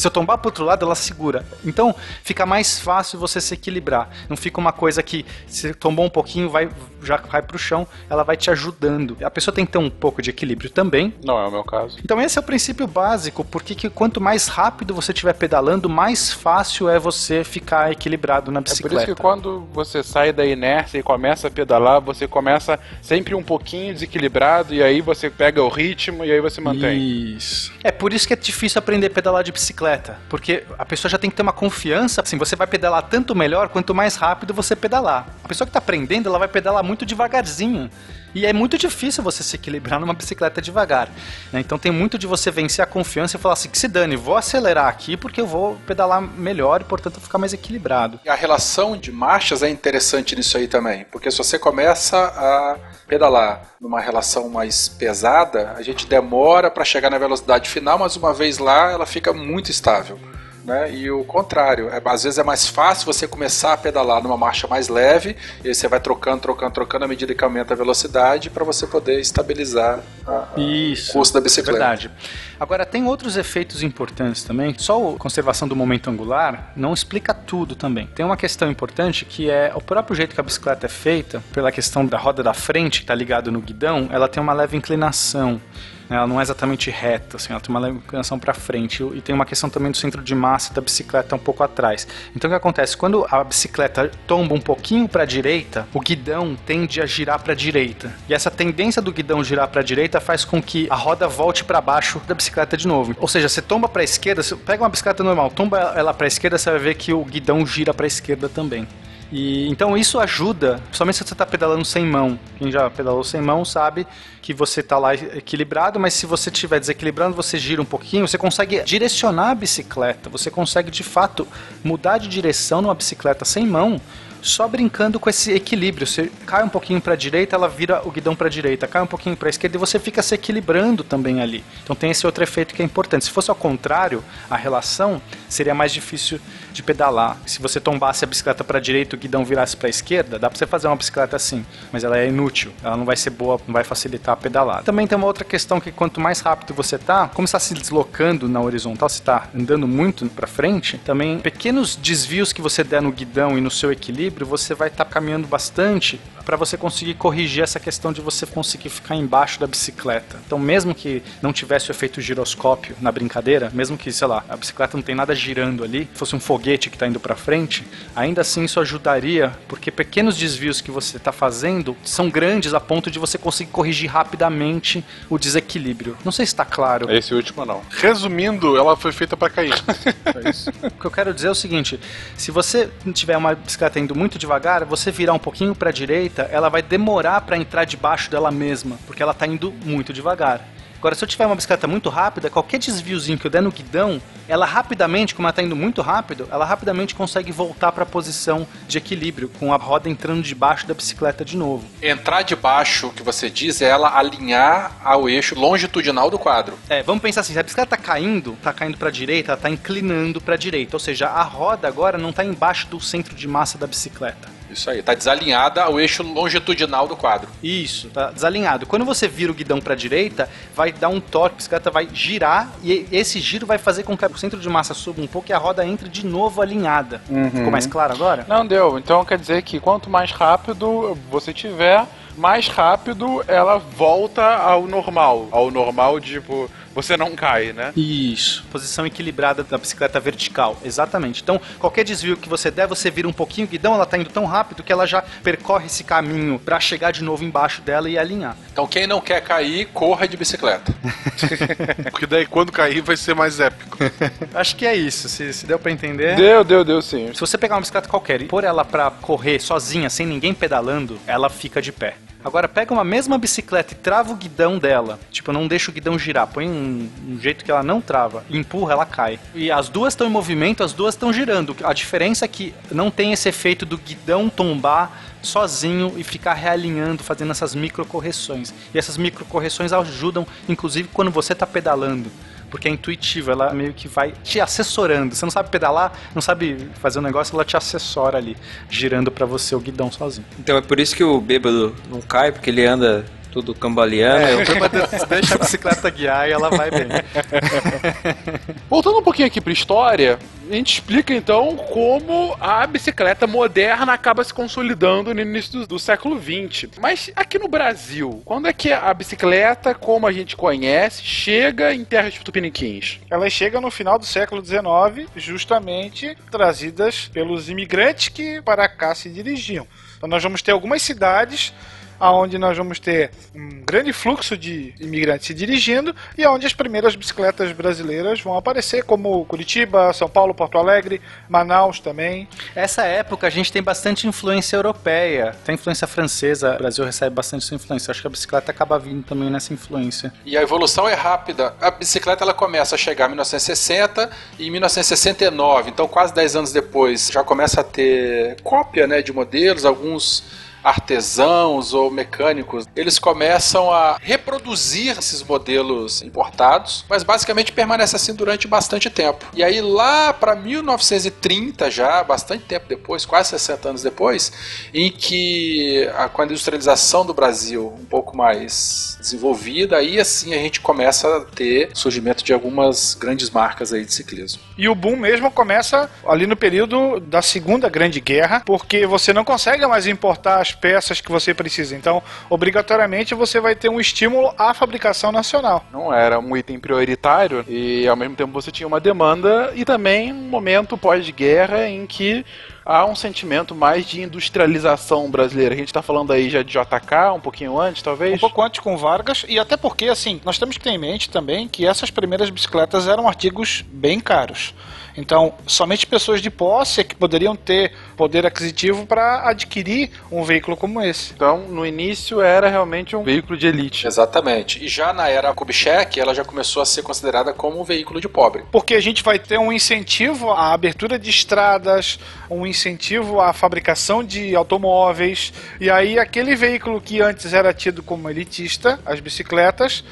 Se eu tombar para outro lado, ela segura. Então, fica mais fácil você se equilibrar. Não fica uma coisa que se tombou um pouquinho, vai já cai pro chão, ela vai te ajudando. A pessoa tem que ter um pouco de equilíbrio também. Não é o meu caso. Então esse é o princípio básico, porque que quanto mais rápido você estiver pedalando, mais fácil é você ficar equilibrado na É por bicicleta. isso que quando você sai da inércia e começa a pedalar, você começa sempre um pouquinho desequilibrado e aí você pega o ritmo e aí você mantém. Isso. É por isso que é difícil aprender a pedalar de bicicleta, porque a pessoa já tem que ter uma confiança, assim, você vai pedalar tanto melhor quanto mais rápido você pedalar. A pessoa que tá aprendendo, ela vai pedalar muito devagarzinho. E é muito difícil você se equilibrar numa bicicleta devagar. né? Então tem muito de você vencer a confiança e falar assim, que se dane, vou acelerar aqui porque eu vou pedalar melhor e, portanto, ficar mais equilibrado. E a relação de marchas é interessante nisso aí também, porque se você começa a pedalar numa relação mais pesada, a gente demora para chegar na velocidade final, mas uma vez lá ela fica muito estável. Né? E o contrário, é, às vezes é mais fácil você começar a pedalar numa marcha mais leve, e aí você vai trocando, trocando, trocando à medida que aumenta a velocidade para você poder estabilizar a- a- Isso. o curso da bicicleta. Verdade. Agora, tem outros efeitos importantes também. Só a conservação do momento angular não explica tudo também. Tem uma questão importante que é o próprio jeito que a bicicleta é feita, pela questão da roda da frente que está ligado no guidão, ela tem uma leve inclinação. Né? Ela não é exatamente reta, assim, ela tem uma inclinação para frente. E tem uma questão também do centro de massa da bicicleta um pouco atrás. Então o que acontece? Quando a bicicleta tomba um pouquinho para a direita, o guidão tende a girar para a direita. E essa tendência do guidão girar para a direita faz com que a roda volte para baixo da bicicleta de novo. Ou seja, você tomba para a esquerda, você pega uma bicicleta normal, tomba ela para a esquerda, você vai ver que o guidão gira para a esquerda também. E então isso ajuda, principalmente se você está pedalando sem mão. Quem já pedalou sem mão sabe que você está lá equilibrado, mas se você estiver desequilibrando, você gira um pouquinho, você consegue direcionar a bicicleta, você consegue de fato mudar de direção numa bicicleta sem mão. Só brincando com esse equilíbrio. Você cai um pouquinho para a direita, ela vira o guidão para a direita. Cai um pouquinho para a esquerda e você fica se equilibrando também ali. Então tem esse outro efeito que é importante. Se fosse ao contrário, a relação seria mais difícil de pedalar. Se você tombasse a bicicleta para direita e o guidão virasse para esquerda, dá para você fazer uma bicicleta assim, mas ela é inútil. Ela não vai ser boa, não vai facilitar a pedalada. Também tem uma outra questão que quanto mais rápido você tá, como está se deslocando na horizontal, você está andando muito para frente, também pequenos desvios que você der no guidão e no seu equilíbrio, você vai estar caminhando bastante. Para você conseguir corrigir essa questão de você conseguir ficar embaixo da bicicleta. Então, mesmo que não tivesse o efeito giroscópio na brincadeira, mesmo que, sei lá, a bicicleta não tem nada girando ali, fosse um foguete que está indo para frente, ainda assim isso ajudaria, porque pequenos desvios que você está fazendo são grandes a ponto de você conseguir corrigir rapidamente o desequilíbrio. Não sei se está claro. Esse último não. Resumindo, ela foi feita pra cair. É isso. O que eu quero dizer é o seguinte: se você tiver uma bicicleta indo muito devagar, você virar um pouquinho para a direita, ela vai demorar para entrar debaixo dela mesma, porque ela está indo muito devagar. Agora, se eu tiver uma bicicleta muito rápida, qualquer desviozinho que eu der no guidão, ela rapidamente, como ela está indo muito rápido, ela rapidamente consegue voltar para a posição de equilíbrio, com a roda entrando debaixo da bicicleta de novo. Entrar debaixo, o que você diz, é ela alinhar ao eixo longitudinal do quadro. É, vamos pensar assim, se a bicicleta tá caindo, tá caindo para direita, ela tá inclinando para direita, ou seja, a roda agora não tá embaixo do centro de massa da bicicleta. Isso aí, tá desalinhada ao eixo longitudinal do quadro. Isso, tá desalinhado. Quando você vira o guidão para direita, vai dar um torque, a bicicleta vai girar e esse giro vai fazer com que o centro de massa suba um pouco e a roda entre de novo alinhada. Ficou mais claro agora? Não deu. Então quer dizer que quanto mais rápido você tiver, mais rápido ela volta ao normal. Ao normal, tipo, você não cai, né? Isso. Posição equilibrada da bicicleta vertical. Exatamente. Então, qualquer desvio que você der, você vira um pouquinho o guidão, ela tá indo tão rápido que ela já percorre esse caminho para chegar de novo embaixo dela e alinhar. Então quem não quer cair, corra de bicicleta. Porque daí quando cair vai ser mais épico. Acho que é isso. Se, se deu para entender. Deu, deu, deu sim. Se você pegar uma bicicleta qualquer e pôr ela pra correr sozinha, sem ninguém pedalando, ela fica de pé. Agora pega uma mesma bicicleta e trava o guidão dela. Tipo, não deixa o guidão girar. Põe um, um jeito que ela não trava. E empurra, ela cai. E as duas estão em movimento, as duas estão girando. A diferença é que não tem esse efeito do guidão tombar sozinho e ficar realinhando, fazendo essas microcorreções. E essas microcorreções ajudam, inclusive, quando você está pedalando porque é intuitiva, ela meio que vai te assessorando. Você não sabe pedalar, não sabe fazer um negócio, ela te assessora ali, girando pra você o guidão sozinho. Então é por isso que o bêbado não cai, porque ele anda tudo cambaleando. É, bêbado deixa a bicicleta guiar e ela vai bem. Voltando um pouquinho aqui pra história, a gente explica então como a bicicleta moderna acaba se consolidando no início do, do século XX. Mas aqui no Brasil, quando é que a bicicleta, como a gente conhece, chega em terras tupiniquins? Elas chegam no final do século XIX, justamente trazidas pelos imigrantes que para cá se dirigiam. Então nós vamos ter algumas cidades aonde nós vamos ter um grande fluxo de imigrantes se dirigindo e aonde as primeiras bicicletas brasileiras vão aparecer, como Curitiba, São Paulo, Porto Alegre, Manaus também. Essa época a gente tem bastante influência europeia, tem influência francesa, o Brasil recebe bastante essa influência. Acho que a bicicleta acaba vindo também nessa influência. E a evolução é rápida. A bicicleta ela começa a chegar em 1960 e em 1969, então quase 10 anos depois, já começa a ter cópia né, de modelos, alguns artesãos ou mecânicos, eles começam a reproduzir esses modelos importados, mas basicamente permanece assim durante bastante tempo. E aí lá para 1930 já, bastante tempo depois, quase 60 anos depois, em que a, com a industrialização do Brasil um pouco mais desenvolvida, aí assim a gente começa a ter surgimento de algumas grandes marcas aí de ciclismo. E o boom mesmo começa ali no período da Segunda Grande Guerra, porque você não consegue mais importar as peças que você precisa. Então, obrigatoriamente você vai ter um estímulo à fabricação nacional. Não era um item prioritário e ao mesmo tempo você tinha uma demanda e também um momento pós-guerra em que há um sentimento mais de industrialização brasileira. A gente está falando aí já de JK, um pouquinho antes, talvez? Um pouco antes com Vargas, e até porque, assim, nós temos que ter em mente também que essas primeiras bicicletas eram artigos bem caros. Então, somente pessoas de posse é que poderiam ter poder aquisitivo para adquirir um veículo como esse. Então, no início era realmente um veículo de elite. Exatamente. E já na era Kubitschek, ela já começou a ser considerada como um veículo de pobre. Porque a gente vai ter um incentivo à abertura de estradas, um incentivo à fabricação de automóveis, e aí aquele veículo que antes era tido como elitista, as bicicletas,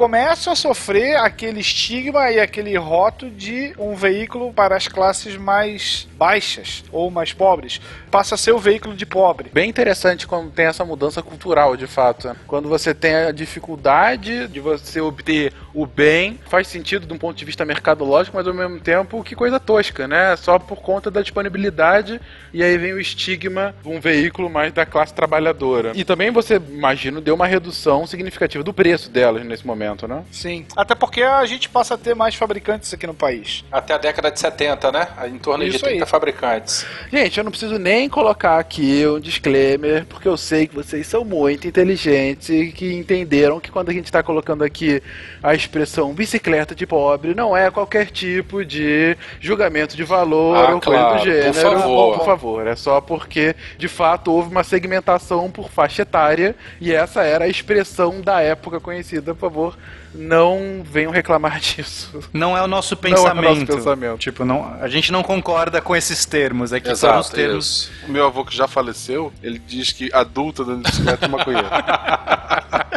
começam a sofrer aquele estigma e aquele rótulo de um veículo para as classes mais baixas ou mais pobres. Passa a ser o veículo de pobre. Bem interessante quando tem essa mudança cultural, de fato. Quando você tem a dificuldade de você obter o bem. Faz sentido de um ponto de vista mercadológico, mas ao mesmo tempo, que coisa tosca, né? Só por conta da disponibilidade. E aí vem o estigma de um veículo mais da classe trabalhadora. E também você, imagino, deu uma redução significativa do preço delas nesse momento, né? Sim. Até porque a gente passa a ter mais fabricantes aqui no país. Até a década de 70, né? Em torno de Isso 30 aí. fabricantes. Gente, eu não preciso nem colocar aqui um disclaimer, porque eu sei que vocês são muito inteligentes e que entenderam que quando a gente está colocando aqui a expressão bicicleta de pobre, não é qualquer tipo de julgamento de valor Ah, ou claro, coisa do gênero. por favor. Por favor. É só porque, de fato, houve uma segmentação por faixa etária e essa era a expressão da época conhecida. Por favor, não venham reclamar disso. Não é o nosso Não é o pensamento. nosso pensamento. Tipo, não, a gente não concorda com esses termos aqui. Exato, são os termos. isso. O meu avô que já faleceu, ele diz que adulto andando de bicicleta é maconheiro.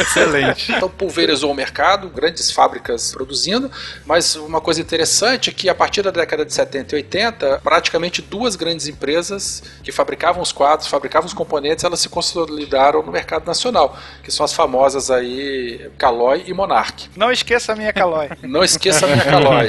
Excelente. Então pulverizou o mercado, grandes fábricas produzindo, mas uma coisa interessante é que a partir da década de 70 e 80, praticamente duas grandes empresas que fabricavam os quadros, fabricavam os componentes, elas se consolidaram no mercado nacional, que são as famosas aí Caloi e Monarch. Não esqueça a minha calói. Não esqueça a minha Caloi.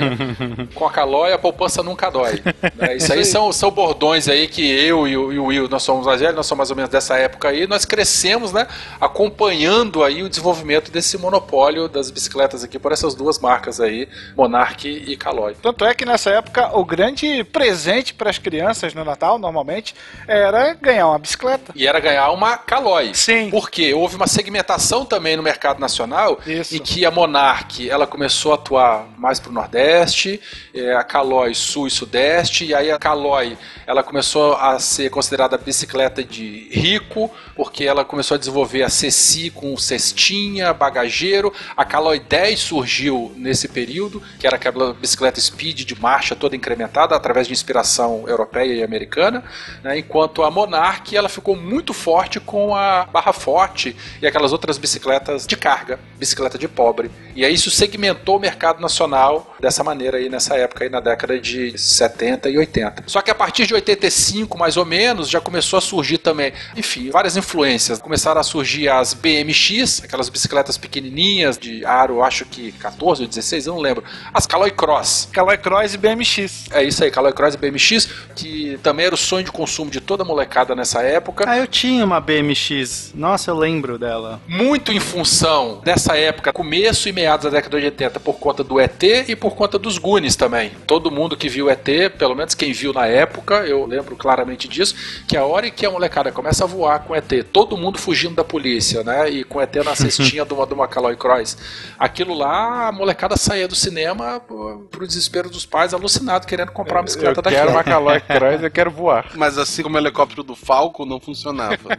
Com a Caloi a poupança nunca dói. né? Isso aí são, são bordões aí que eu e o, e o Will, nós somos mais velhos, nós somos mais ou menos dessa época aí, nós crescemos, né, acompanhando aí o desenvolvimento desse monopólio das bicicletas aqui por essas duas marcas aí, Monarch e Caloi. Tanto é que nessa época o grande presente para as crianças no Natal, normalmente, era ganhar uma bicicleta. E era ganhar uma Caloi. Sim. Porque houve uma segmentação também no mercado nacional Isso. em que a Monarch ela começou a atuar mais para o Nordeste, eh, a Caloi Sul e Sudeste, e aí a Caloi ela começou a ser considerada bicicleta de rico, porque ela começou a desenvolver a Ceci com cestinha, bagageiro. A Caloi 10 surgiu nesse período, que era aquela bicicleta speed de marcha toda incrementada através de inspiração europeia e americana, né? enquanto a Monarch ela ficou muito forte com a Barra Forte e aquelas outras bicicletas de carga, bicicleta de pobre. E aí isso segmentou o mercado nacional dessa maneira aí nessa época aí na década de 70 e 80. Só que a partir de 85 mais ou menos já começou a surgir também, enfim, várias influências. Começaram a surgir as BMX, aquelas bicicletas pequenininhas de aro, acho que 14 ou 16, eu não lembro. As Caloi Cross, Calói Cross e BMX. é isso aí, Caloi Cross e BMX, que também era o sonho de consumo de toda molecada nessa época. Ah, eu tinha uma BMX. Nossa, eu lembro dela. Muito em função dessa época, começo e meados da década de 80, por conta do ET e por conta dos Goonies também. Todo mundo que viu ET, pelo menos quem viu na época, eu lembro claramente disso, que a hora em que a molecada começa a voar com ET, todo mundo fugindo da polícia, né? E com ET na cestinha de uma, de uma Caloi Cross. Aquilo lá, a molecada saía do cinema pro desespero dos pais, alucinado, querendo comprar uma bicicleta Eu quero daquela. uma Caloi Cross, eu quero voar. Mas assim como o helicóptero do Falco não funcionava.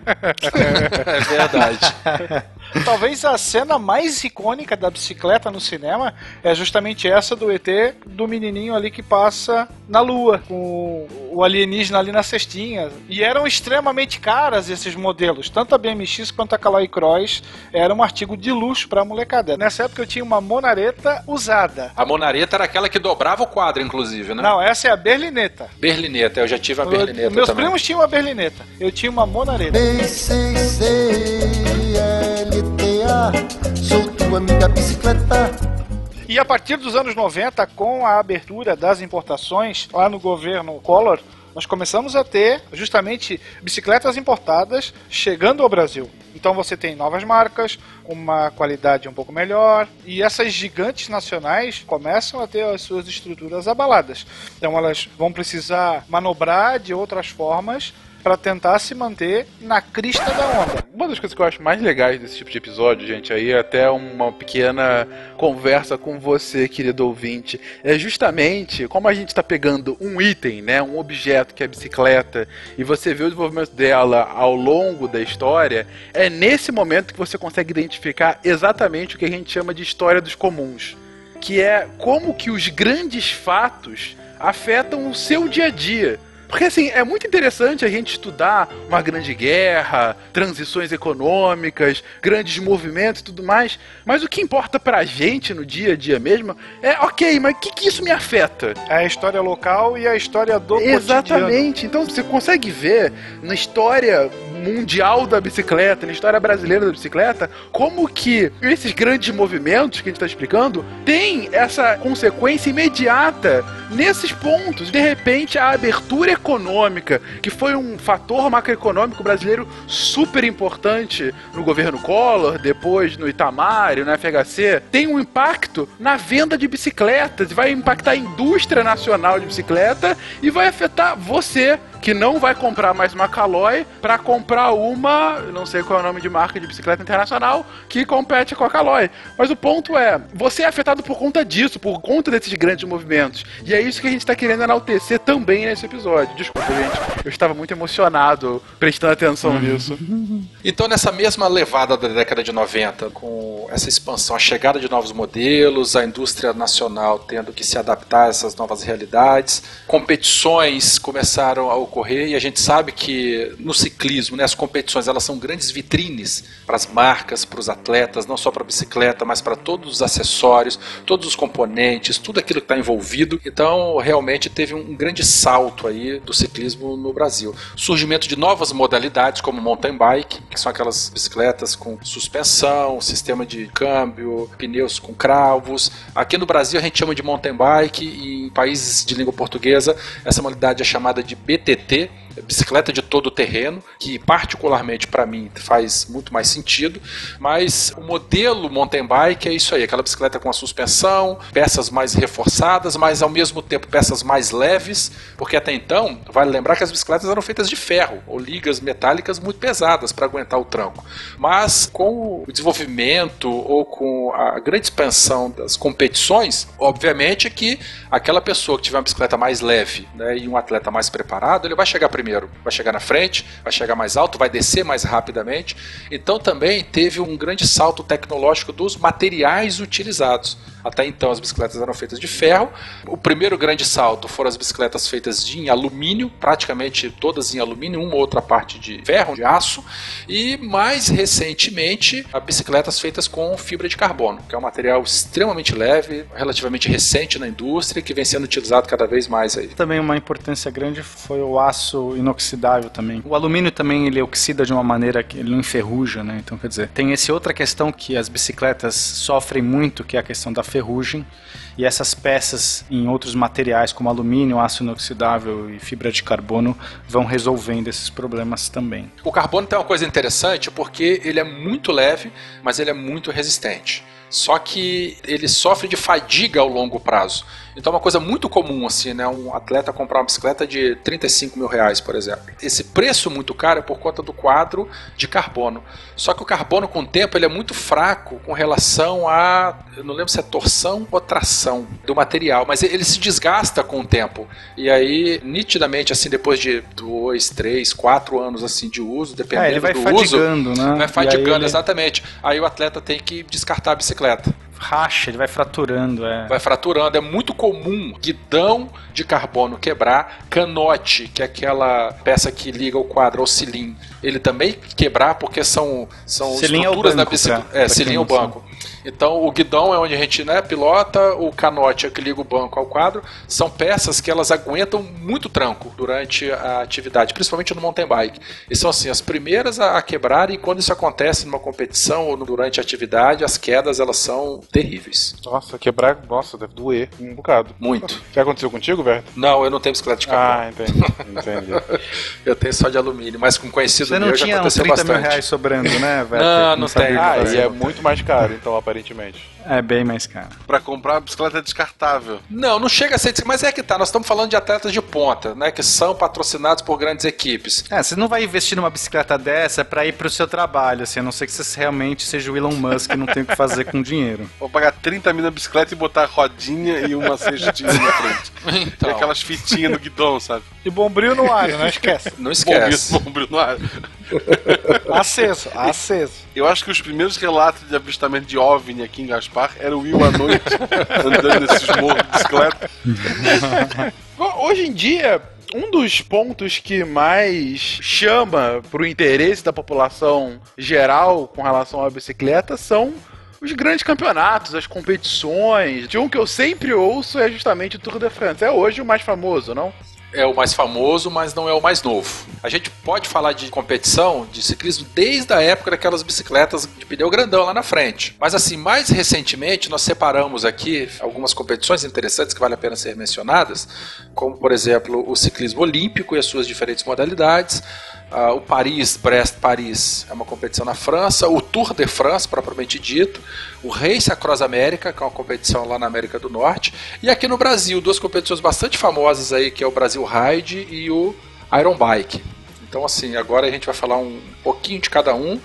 É verdade. Talvez a cena mais icônica da bicicleta no cinema é justamente essa do ET, do menininho ali que passa na lua, com o alienígena ali na cestinha. E eram extremamente caras esses modelos, tanto a BMX quanto a Caloi Cross era um artigo de luxo pra molecada. Nessa época eu tinha uma monareta usada. A monareta era aquela que dobrava o quadro, inclusive, né? Não, essa é a berlineta. Berlineta, eu já tive a berlineta Meus também. primos tinham uma berlineta. Eu tinha uma monareta. B-C-C-L-T-A Sou tua amiga bicicleta E a partir dos anos 90, com a abertura das importações lá no governo Collor, nós começamos a ter justamente bicicletas importadas chegando ao Brasil. Então você tem novas marcas, uma qualidade um pouco melhor, e essas gigantes nacionais começam a ter as suas estruturas abaladas. Então elas vão precisar manobrar de outras formas para tentar se manter na crista da onda. Uma das coisas que eu acho mais legais desse tipo de episódio, gente, aí até uma pequena conversa com você, querido ouvinte, é justamente como a gente está pegando um item, né, um objeto que é a bicicleta, e você vê o desenvolvimento dela ao longo da história, é nesse momento que você consegue identificar exatamente o que a gente chama de história dos comuns, que é como que os grandes fatos afetam o seu dia a dia. Porque assim, é muito interessante a gente estudar uma grande guerra, transições econômicas, grandes movimentos e tudo mais, mas o que importa pra gente no dia a dia mesmo é, ok, mas o que, que isso me afeta? É a história local e a história do cotidiano. Exatamente. Então você consegue ver na história mundial da bicicleta, na história brasileira da bicicleta, como que esses grandes movimentos que a gente está explicando têm essa consequência imediata nesses pontos. De repente, a abertura econômica, que foi um fator macroeconômico brasileiro super importante no governo Collor, depois no Itamar e no FHC, tem um impacto na venda de bicicletas, vai impactar a indústria nacional de bicicleta e vai afetar você que não vai comprar mais uma Caloi para comprar uma, não sei qual é o nome de marca de bicicleta internacional, que compete com a Caloi. Mas o ponto é, você é afetado por conta disso, por conta desses grandes movimentos. E é isso que a gente está querendo enaltecer também nesse episódio. Desculpa, gente. Eu estava muito emocionado prestando atenção nisso. Então, nessa mesma levada da década de 90, com essa expansão, a chegada de novos modelos, a indústria nacional tendo que se adaptar a essas novas realidades, competições começaram a ocorrer e a gente sabe que no ciclismo, né, as competições elas são grandes vitrines para as marcas, para os atletas, não só para a bicicleta, mas para todos os acessórios, todos os componentes, tudo aquilo que está envolvido. Então, realmente teve um grande salto aí do ciclismo no Brasil. Surgimento de novas modalidades como mountain bike, que são aquelas bicicletas com suspensão, sistema de câmbio, pneus com cravos. Aqui no Brasil a gente chama de mountain bike e em países de língua portuguesa essa modalidade é chamada de BTT, PT bicicleta de todo terreno, que particularmente para mim faz muito mais sentido, mas o modelo mountain bike é isso aí, aquela bicicleta com a suspensão, peças mais reforçadas, mas ao mesmo tempo peças mais leves, porque até então, vale lembrar que as bicicletas eram feitas de ferro ou ligas metálicas muito pesadas para aguentar o tranco. Mas com o desenvolvimento ou com a grande expansão das competições, obviamente que aquela pessoa que tiver uma bicicleta mais leve né, e um atleta mais preparado, ele vai chegar primeiro, vai chegar na frente, vai chegar mais alto, vai descer mais rapidamente. Então também teve um grande salto tecnológico dos materiais utilizados. Até então as bicicletas eram feitas de ferro. O primeiro grande salto foram as bicicletas feitas de em alumínio, praticamente todas em alumínio, uma ou outra parte de ferro, de aço, e mais recentemente bicicletas feitas com fibra de carbono, que é um material extremamente leve, relativamente recente na indústria, que vem sendo utilizado cada vez mais aí. Também uma importância grande foi o aço inoxidável também. O alumínio também ele oxida de uma maneira que ele não enferruja, né? Então quer dizer, tem essa outra questão que as bicicletas sofrem muito, que é a questão da ferrugem. E essas peças em outros materiais, como alumínio, aço inoxidável e fibra de carbono, vão resolvendo esses problemas também. O carbono tem uma coisa interessante porque ele é muito leve, mas ele é muito resistente. Só que ele sofre de fadiga ao longo prazo. Então é uma coisa muito comum, assim, né? Um atleta comprar uma bicicleta de 35 mil reais, por exemplo. Esse preço muito caro é por conta do quadro de carbono. Só que o carbono, com o tempo, ele é muito fraco com relação a. Eu não lembro se é torção ou tração do material, mas ele se desgasta com o tempo. E aí, nitidamente, assim, depois de dois, três, quatro anos assim de uso, dependendo É, ele vai do fadigando, uso, né? vai fadigando, aí ele- exatamente. Aí o atleta tem que descartar a bicicleta. Racha, ele vai fraturando, é. Vai fraturando. É muito comum guidão de carbono quebrar, canote, que é aquela peça que liga o quadro ao cilindro, ele também quebrar porque são, são Cilim é estruturas da banco, bicicleta. pra- É, cilindro é o banco. Então o guidão é onde a gente né, pilota, o canote é que liga o banco ao quadro. São peças que elas aguentam muito tranco durante a atividade, principalmente no mountain bike. E são assim as primeiras a, a quebrar e quando isso acontece numa competição ou no- durante a atividade, as quedas elas são terríveis. Nossa, quebrar, nossa, deve doer um bocado. Muito. Já aconteceu contigo, Verto? Não, eu não tenho bicicleta de carbono. Ah, entendi. entendi. Eu tenho só de alumínio, mas com conhecido Você não meu já tinha uns aconteceu 30 mil bastante. reais sobrando, né, velho? Não, não sabia tem. o que Ah, e é muito mais caro, então, aparentemente. É bem mais caro. Pra comprar uma bicicleta descartável. Não, não chega a ser, mas é que tá, nós estamos falando de atletas de ponta, né, que são patrocinados por grandes equipes. É, você não vai investir numa bicicleta dessa pra ir pro seu trabalho, assim, a não ser que você realmente seja o Elon Musk e não tem o que fazer com dinheiro. Vou pagar 30 mil na bicicleta e botar rodinha e uma cestinha na frente. Então, E aquelas fitinhas no guidão, sabe? E bombril no ar, não esquece. não esquece. Bombril, bombril no ar. Aceso, aceso. Eu acho que os primeiros relatos de avistamento de OVNI aqui em Gaspar era o Will à noite andando nesses morros de bicicleta. Bom, Hoje em dia, um dos pontos que mais chama pro interesse da população geral com relação à bicicleta são os grandes campeonatos, as competições. De um que eu sempre ouço é justamente o Tour de France. É hoje o mais famoso, não? É o mais famoso, mas não é o mais novo. A gente pode falar de competição de ciclismo desde a época daquelas bicicletas de pneu grandão lá na frente. Mas assim, mais recentemente nós separamos aqui algumas competições interessantes que vale a pena ser mencionadas, como por exemplo o ciclismo olímpico e as suas diferentes modalidades. Ah, o Paris-Brest-Paris é uma competição na França, o Tour de France, propriamente dito, o Race Across América, que é uma competição lá na América do Norte, e aqui no Brasil, duas competições bastante famosas aí, que é o Brasil Ride e o Iron Bike. Então, assim, agora a gente vai falar um pouquinho de cada um.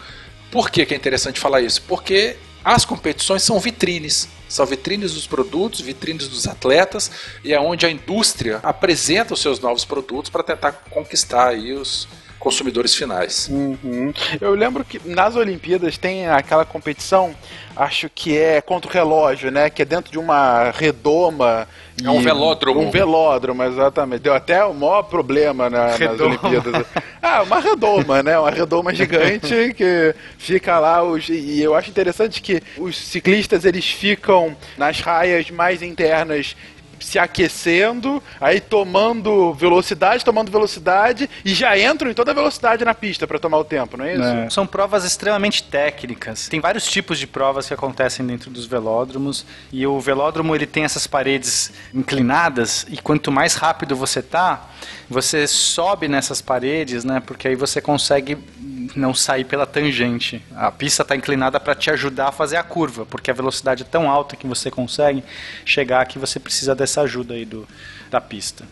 Por que, que é interessante falar isso? Porque as competições são vitrines. São vitrines dos produtos, vitrines dos atletas, e é onde a indústria apresenta os seus novos produtos para tentar conquistar aí os, consumidores finais. Uhum. Eu lembro que nas Olimpíadas tem aquela competição, acho que é contra o relógio, né? Que é dentro de uma redoma. É um velódromo. Um velódromo, exatamente. Deu até o maior problema na, nas. Olimpíadas. Ah, uma redoma, né? Uma redoma gigante que fica lá. Os, e eu acho interessante que os ciclistas eles ficam nas raias mais internas se aquecendo, aí tomando velocidade, tomando velocidade e já entram em toda a velocidade na pista para tomar o tempo, não é isso? São provas extremamente técnicas. Tem vários tipos de provas que acontecem dentro dos velódromos e o velódromo ele tem essas paredes inclinadas e quanto mais rápido você tá, você sobe nessas paredes, né? Porque aí você consegue não sair pela tangente. A pista está inclinada para te ajudar a fazer a curva, porque a velocidade é tão alta que você consegue chegar que você precisa dessa ajuda aí do, da pista.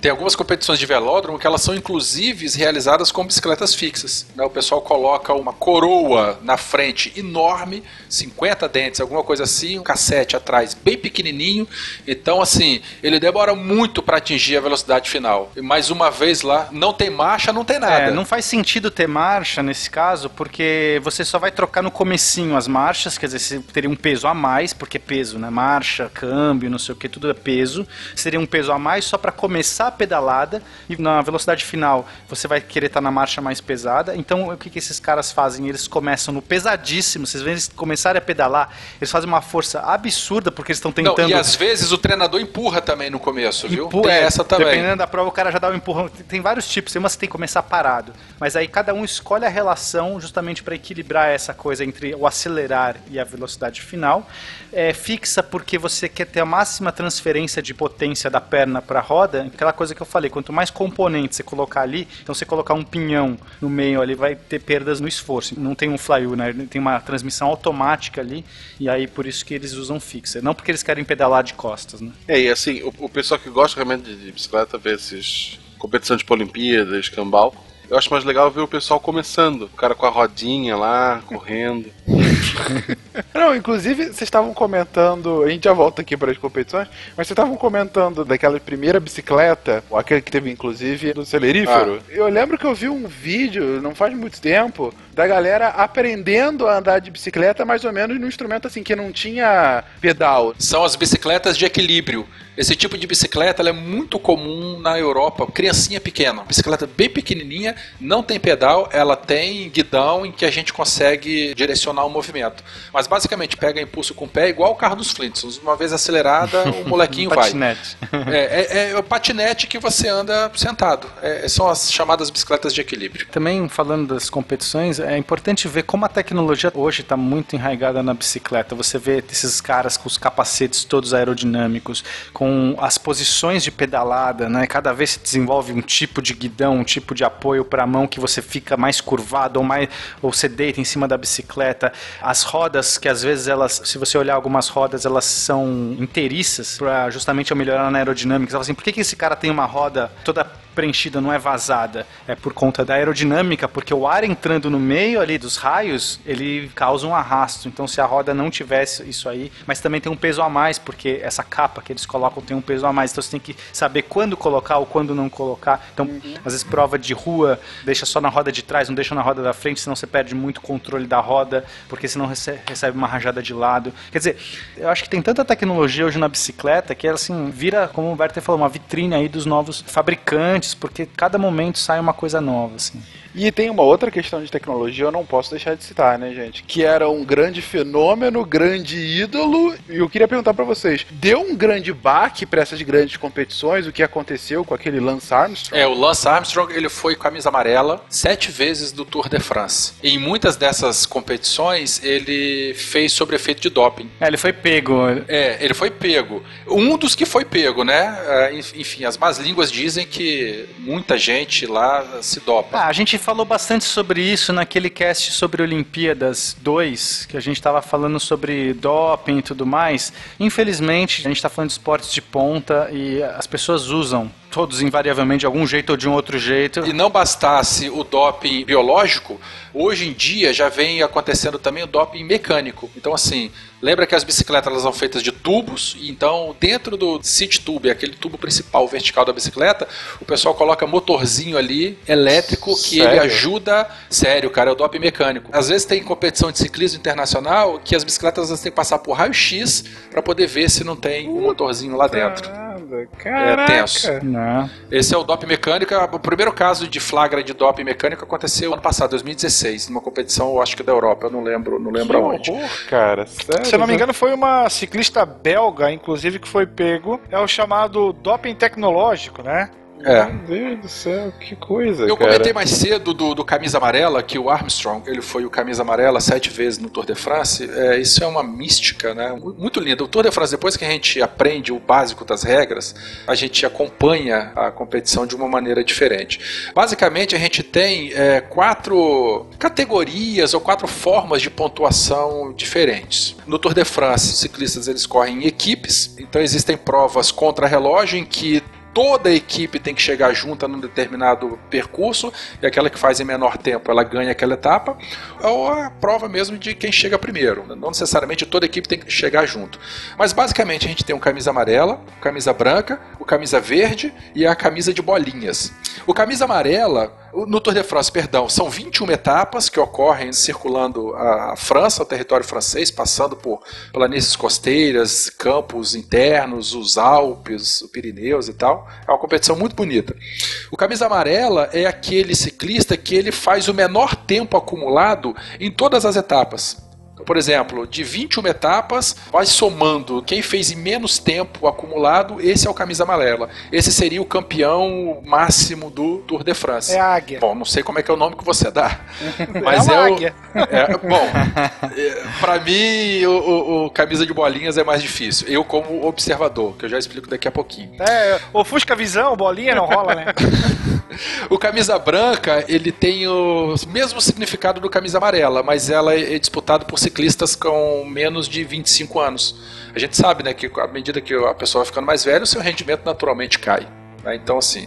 Tem algumas competições de velódromo que elas são inclusive realizadas com bicicletas fixas. né? O pessoal coloca uma coroa na frente enorme, 50 dentes, alguma coisa assim, um cassete atrás bem pequenininho. Então, assim, ele demora muito para atingir a velocidade final. E mais uma vez lá, não tem marcha, não tem nada. É, não faz sentido ter marcha nesse caso, porque você só vai trocar no comecinho as marchas, quer dizer, você teria um peso a mais, porque peso, né? Marcha, câmbio, não sei o que, tudo é peso. Seria um peso a mais só para começar a pedalada e na velocidade final você vai querer estar na marcha mais pesada. Então, o que, que esses caras fazem? Eles começam no pesadíssimo, vocês veem eles começarem a pedalar, eles fazem uma força absurda porque eles estão Não, tentando e às vezes o treinador empurra também no começo, viu? Empu- Tem é, essa também. Dependendo da prova, o cara já dá um empurrão. Tem- vários tipos. Tem umas que tem que começar parado. Mas aí cada um escolhe a relação justamente para equilibrar essa coisa entre o acelerar e a velocidade final. É fixa porque você quer ter a máxima transferência de potência da perna para a roda. Aquela coisa que eu falei, quanto mais componentes você colocar ali, então você colocar um pinhão no meio ali, vai ter perdas no esforço. Não tem um flywheel, né? Tem uma transmissão automática ali. E aí por isso que eles usam fixa. Não porque eles querem pedalar de costas, né? É, e assim, o, o pessoal que gosta realmente de, bicicleta vê esses competição de Olimpíadas, escambau. Eu acho mais legal ver o pessoal começando. O cara com a rodinha lá, correndo. Não, inclusive, vocês estavam comentando, a gente já volta aqui para as competições, mas vocês estavam comentando daquela primeira bicicleta, aquele que teve inclusive do celerífero. Eu lembro que eu vi um vídeo, não faz muito tempo, da galera aprendendo a andar de bicicleta mais ou menos num instrumento assim que não tinha pedal. São as bicicletas de equilíbrio. Esse tipo de bicicleta ela é muito comum na Europa, criancinha pequena. Bicicleta bem pequenininha, não tem pedal, ela tem guidão em que a gente consegue direcionar o movimento. Mas basicamente pega impulso com o pé, igual o carro dos Flintstones. Uma vez acelerada, o molequinho vai. Patinete. É, é, é o patinete que você anda sentado. É, são as chamadas bicicletas de equilíbrio. Também falando das competições, é importante ver como a tecnologia hoje está muito enraigada na bicicleta. Você vê esses caras com os capacetes todos aerodinâmicos, com as posições de pedalada, né? Cada vez se desenvolve um tipo de guidão, um tipo de apoio para a mão que você fica mais curvado ou mais ou você deita em cima da bicicleta. As rodas que às vezes elas, se você olhar algumas rodas, elas são inteiriças para justamente melhorar na aerodinâmica. Você fala assim, por que, que esse cara tem uma roda toda preenchida, não é vazada. É por conta da aerodinâmica, porque o ar entrando no meio ali dos raios, ele causa um arrasto. Então, se a roda não tivesse isso aí, mas também tem um peso a mais, porque essa capa que eles colocam tem um peso a mais. Então, você tem que saber quando colocar ou quando não colocar. Então, às vezes, prova de rua, deixa só na roda de trás, não deixa na roda da frente, senão você perde muito controle da roda, porque senão rece- recebe uma rajada de lado. Quer dizer, eu acho que tem tanta tecnologia hoje na bicicleta que, assim, vira, como o Werther falou, uma vitrine aí dos novos fabricantes, porque cada momento sai uma coisa nova, assim. E tem uma outra questão de tecnologia, eu não posso deixar de citar, né, gente? Que era um grande fenômeno, grande ídolo. E eu queria perguntar pra vocês: deu um grande baque pra essas grandes competições? O que aconteceu com aquele Lance Armstrong? É, o Lance Armstrong ele foi camisa amarela sete vezes do Tour de France. Em muitas dessas competições ele fez sobre efeito de doping. É, ele foi pego. É, ele foi pego. Um dos que foi pego, né? É, Enfim, as más línguas dizem que muita gente lá se dopa. Ah, a gente falou bastante sobre isso naquele cast sobre Olimpíadas 2, que a gente tava falando sobre doping e tudo mais. Infelizmente, a gente tá falando de esportes de ponta e as pessoas usam todos invariavelmente de algum jeito ou de um outro jeito. E não bastasse o doping biológico, hoje em dia já vem acontecendo também o doping mecânico. Então, assim, lembra que as bicicletas elas são feitas de tubos, e então dentro do seat tube, aquele tubo principal vertical da bicicleta, o pessoal coloca motorzinho ali, elétrico, que ele Sério? ajuda. Sério, cara, é o doping mecânico. Às vezes tem competição de ciclismo internacional que as bicicletas elas têm que passar por raio-x para poder ver se não tem um motorzinho lá dentro. Caramba, É tenso. caraca. Não. Esse é o doping mecânico. O primeiro caso de flagra de doping mecânico aconteceu ano passado, 2016, numa competição, eu acho que da Europa, eu não lembro, não lembro Que aonde. horror, cara. Sério? Se eu não me engano, foi uma ciclista belga, inclusive, que foi pego. É o chamado doping tecnológico, né? É. Meu Deus do céu, que coisa, Eu cara. comentei mais cedo do, do camisa amarela, que o Armstrong, ele foi o camisa amarela sete vezes no Tour de France. É, isso é uma mística, né? Mu- Muito linda. O Tour de France, depois que a gente aprende o básico das regras, a gente acompanha a competição de uma maneira diferente. Basicamente, a gente tem é, quatro categorias ou quatro formas de pontuação diferentes. No Tour de France, os ciclistas eles correm em equipes, então existem provas contra relógio em que toda a equipe tem que chegar junta num determinado percurso e aquela que faz em menor tempo ela ganha aquela etapa ou a prova mesmo de quem chega primeiro. Não necessariamente toda a equipe tem que chegar junto. Mas basicamente a gente tem um camisa amarela o camisa branca o camisa verde e a camisa de bolinhas. O camisa amarela o- no Tour de France, perdão, são 21 etapas que ocorrem circulando a França, o território francês, passando por planícies costeiras, campos internos, os Alpes, o Pirineus e tal. É uma competição muito bonita. O camisa amarela é aquele ciclista que ele faz o menor tempo acumulado em todas as etapas. Por exemplo, de 21 etapas, vai somando quem fez em menos tempo acumulado, esse é o camisa amarela. Esse seria o campeão máximo do Tour de France. É a águia. Bom, não sei como é que é o nome que você dá. Mas é é, uma o, águia. é, bom, é, pra mim o, o- o camisa de bolinhas é mais difícil. Eu como observador, que eu já explico daqui a pouquinho. É, ofusca a visão, bolinha não rola, né? O camisa branca, ele tem o mesmo significado do camisa amarela, mas ela é disputado por ciclistas com menos de 25 anos. A gente sabe, né, que à medida que a pessoa vai ficando mais velha, o seu rendimento naturalmente cai. né? Então, assim,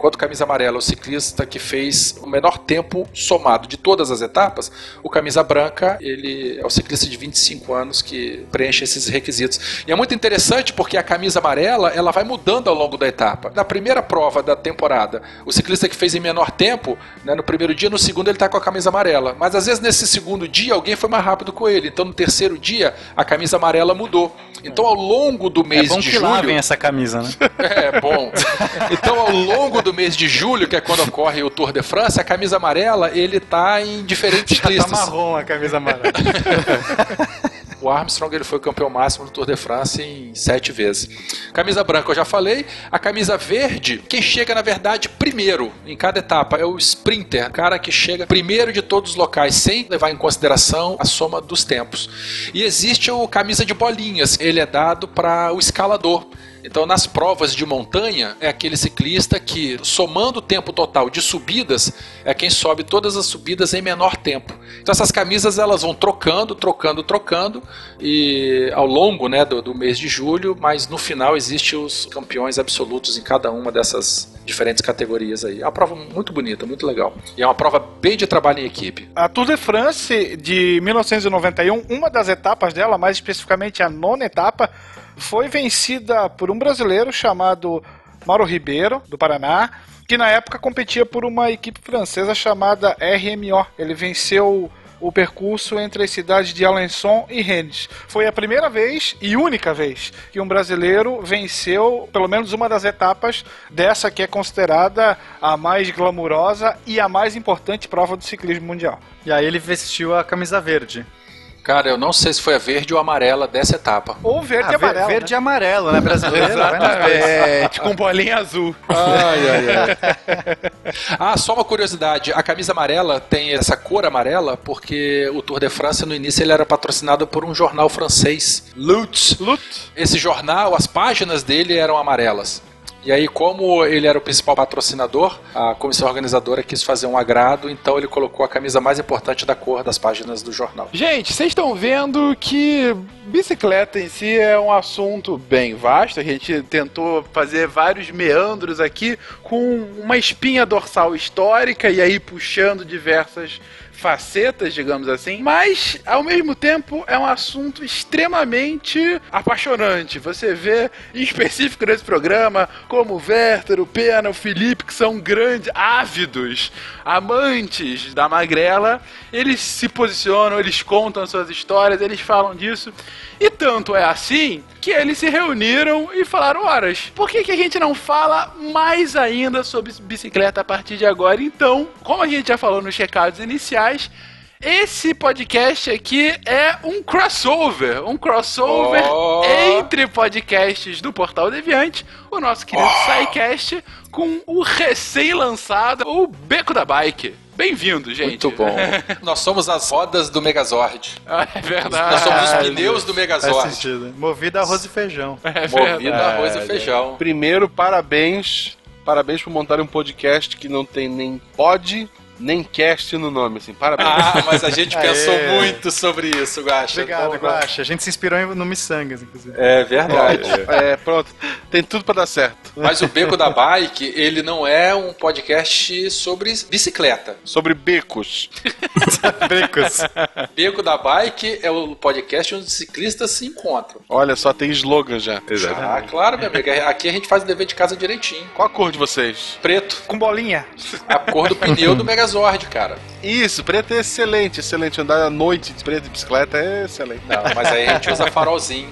enquanto camisa amarela é o ciclista que fez o menor tempo somado de todas as etapas, o camisa branca, ele é o ciclista de 25 anos que preenche esses requisitos. E é muito interessante porque a camisa amarela, ela vai mudando ao longo da etapa. Na primeira prova da temporada, o ciclista que fez em menor tempo, né, no primeiro dia, no segundo ele está com a camisa amarela. Mas às vezes nesse segundo dia alguém foi mais rápido com ele. Então no terceiro dia a camisa amarela mudou. Então ao longo do É mês bom de que lá julho, vem essa camisa, né? é bom. Então, ao longo do mês de julho, que é quando ocorre o Tour de France, a camisa amarela ele tá em diferentes Já tá listas. marrom a camisa amarela. O Armstrong ele foi o campeão máximo do Tour de France em sete vezes. Camisa branca eu já falei. A camisa verde, quem chega na verdade primeiro em cada etapa é o sprinter, o cara que chega primeiro de todos os locais, sem levar em consideração a soma dos tempos. E existe o camisa de bolinhas, ele é dado para o escalador. Então, nas provas de montanha, é aquele ciclista que, somando o tempo total de subidas, é quem sobe todas as subidas em menor tempo. Então, essas camisas elas vão trocando, trocando, trocando, e ao longo né, do, do mês de julho, mas no final existe os campeões absolutos em cada uma dessas diferentes categorias aí. É uma prova muito bonita, muito legal. E é uma prova bem de trabalho em equipe. A Tour de France de 1991, uma das etapas dela, mais especificamente a nona etapa, foi vencida por um brasileiro chamado Mauro Ribeiro, do Paraná, que na época competia por uma equipe francesa chamada RMO. Ele venceu o percurso entre as cidades de Alençon e Rennes. Foi a primeira vez e única vez que um brasileiro venceu pelo menos uma das etapas dessa que é considerada a mais glamurosa e a mais importante prova do ciclismo mundial. E aí ele vestiu a camisa verde. Cara, eu não sei se foi a verde ou a amarela dessa etapa. Ou verde Ah, e ver- amarelo. verde e amarelo, né? Brasileiro. Exatamente, com bolinha azul. Ai, ai, ai. ah, só uma curiosidade. A camisa amarela tem essa cor amarela porque o Tour de France no início ele era patrocinado por um jornal francês, Lutz. Lutz. Esse jornal, as páginas dele eram amarelas. E aí, como ele era o principal patrocinador, a comissão organizadora quis fazer um agrado, então ele colocou a camisa mais importante da cor das páginas do jornal. Gente, vocês estão vendo que bicicleta em si é um assunto bem vasto. A gente tentou fazer vários meandros aqui com uma espinha dorsal histórica e aí puxando diversas facetas, digamos assim, mas ao mesmo tempo é um assunto extremamente apaixonante. Você vê em específico nesse programa como o Werther, o Pena, o Felipe, que são grandes, ávidos amantes da magrela, eles se posicionam, eles contam suas histórias, eles falam disso. E tanto é assim que eles se reuniram e falaram: horas, por que, que a gente não fala mais ainda sobre bicicleta a partir de agora? Então, como a gente já falou nos recados iniciais, esse podcast aqui é um crossover, um crossover Oh. entre podcasts do Portal Deviante, o nosso querido SciCast, com o recém-lançado, o Beco da Bike. Bem-vindo, gente. Muito bom. Nós somos as rodas do Megazord. Ah, é verdade. Nós somos os pneus do Faz Megazord. sentido. Movido a arroz e feijão. É Movido a arroz e feijão. Primeiro, parabéns. Parabéns por montar um podcast que não tem nem pod, nem cast no nome, assim. Parabéns. Ah, mas a gente Aê. pensou muito sobre isso, Guaxa. Obrigado, Bom, Guaxa. A gente se inspirou em- no Missangas, inclusive. É verdade. É, pronto. Tem tudo pra dar certo. Mas o Beco da Bike, ele não é um podcast sobre bicicleta. Sobre becos. Becos. Beco da Bike é o podcast onde os ciclistas se encontram. Olha só, tem slogan já. Ah, claro, meu amigo. Aqui a gente faz o dever de casa direitinho. Qual a cor de vocês? Preto. Com bolinha. A cor do pneu do Megazord, cara. Isso, preto é excelente, excelente. Andar à noite de preto de bicicleta é excelente. Não, mas aí a gente usa farolzinho.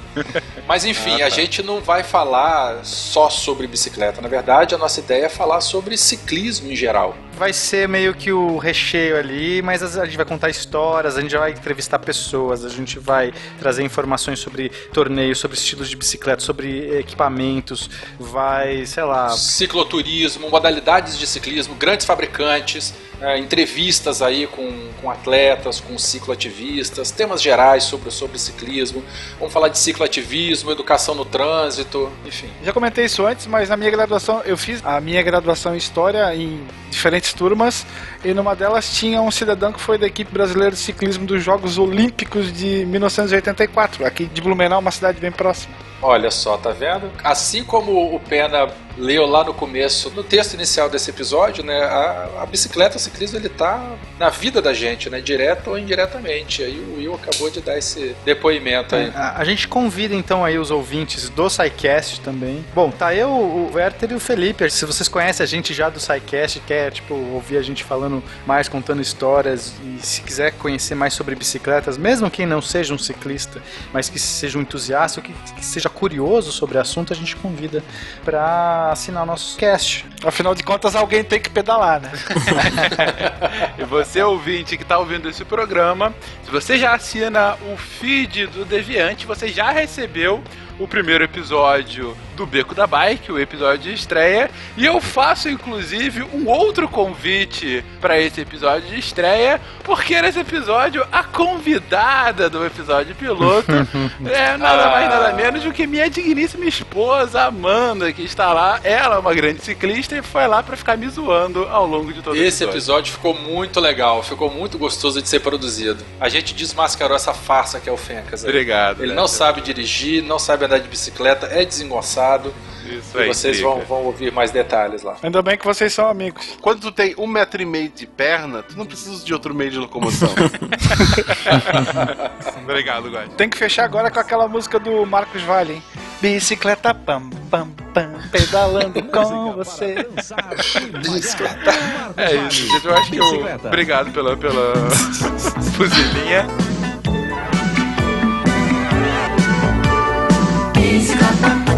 Mas enfim, a gente não vai falar só sobre bicicleta. Na verdade, a nossa ideia é falar sobre ciclismo em geral. Vai ser meio que o recheio ali, mas a gente vai contar histórias, a gente vai entrevistar pessoas, a gente vai trazer informações sobre torneios, sobre estilos de bicicleta, sobre equipamentos, vai, sei lá, Cicloturismo, modalidades de ciclismo, grandes fabricantes, é, entrevistas aí com, com atletas, com cicloativistas, temas gerais sobre, sobre ciclismo. Vamos falar de cicloativismo, educação no trânsito, enfim. Já comentei isso antes, mas na minha graduação, eu fiz a minha graduação em História em diferentes turmas, e numa delas tinha um cidadão que foi da equipe brasileira de ciclismo dos Jogos Olímpicos de 1984, aqui de Blumenau, uma cidade bem próxima. Olha só, tá vendo? Assim como o Pena leu lá no começo, no texto inicial desse episódio, né, a, a bicicleta, o ciclismo, ele tá na vida da gente, né, direto ou indiretamente. Aí o Will acabou de dar esse depoimento aí. A, a gente convida então aí os ouvintes do SciCast também. Bom, tá eu, o Werther e o Felipe. Se vocês conhecem a gente já do SciCast, quer tipo ouvir a gente falando mais, contando histórias e se quiser conhecer mais sobre bicicletas, mesmo quem não seja um ciclista, mas que seja um entusiasta ou que, que seja curioso sobre o assunto, a gente convida para assinar o nosso cast. Afinal de contas, alguém tem que pedalar, né? E você, ouvinte que está ouvindo esse programa, se você já assina o feed do Deviante, você já recebeu o primeiro episódio do Beco da Bike, o episódio de estreia, e eu faço inclusive um outro convite para esse episódio de estreia, porque nesse episódio a convidada do episódio piloto é nada mais nada menos do que minha digníssima esposa Amanda, que está lá. Ela é uma grande ciclista e foi lá para ficar me zoando ao longo de todo o Esse episódio. episódio ficou muito legal, ficou muito gostoso de ser produzido. A gente desmascarou essa farsa que é o Fencas. Obrigado. Ele né? não sabe dirigir, não sabe andar de bicicleta, é desengonçado. Isso E aí, vocês vão, vão ouvir mais detalhes lá. Ainda bem que vocês são amigos. Quando tu tem um metro e meio de perna, tu não precisa de outro meio de locomoção. Obrigado, Guad. Tem que fechar agora com aquela música do Marcos Vale, hein? Bicicleta pam pam pam, pedalando com você. É isso, gente. Eu acho que eu. Obrigado pela, pela fuzilinha. Pedalando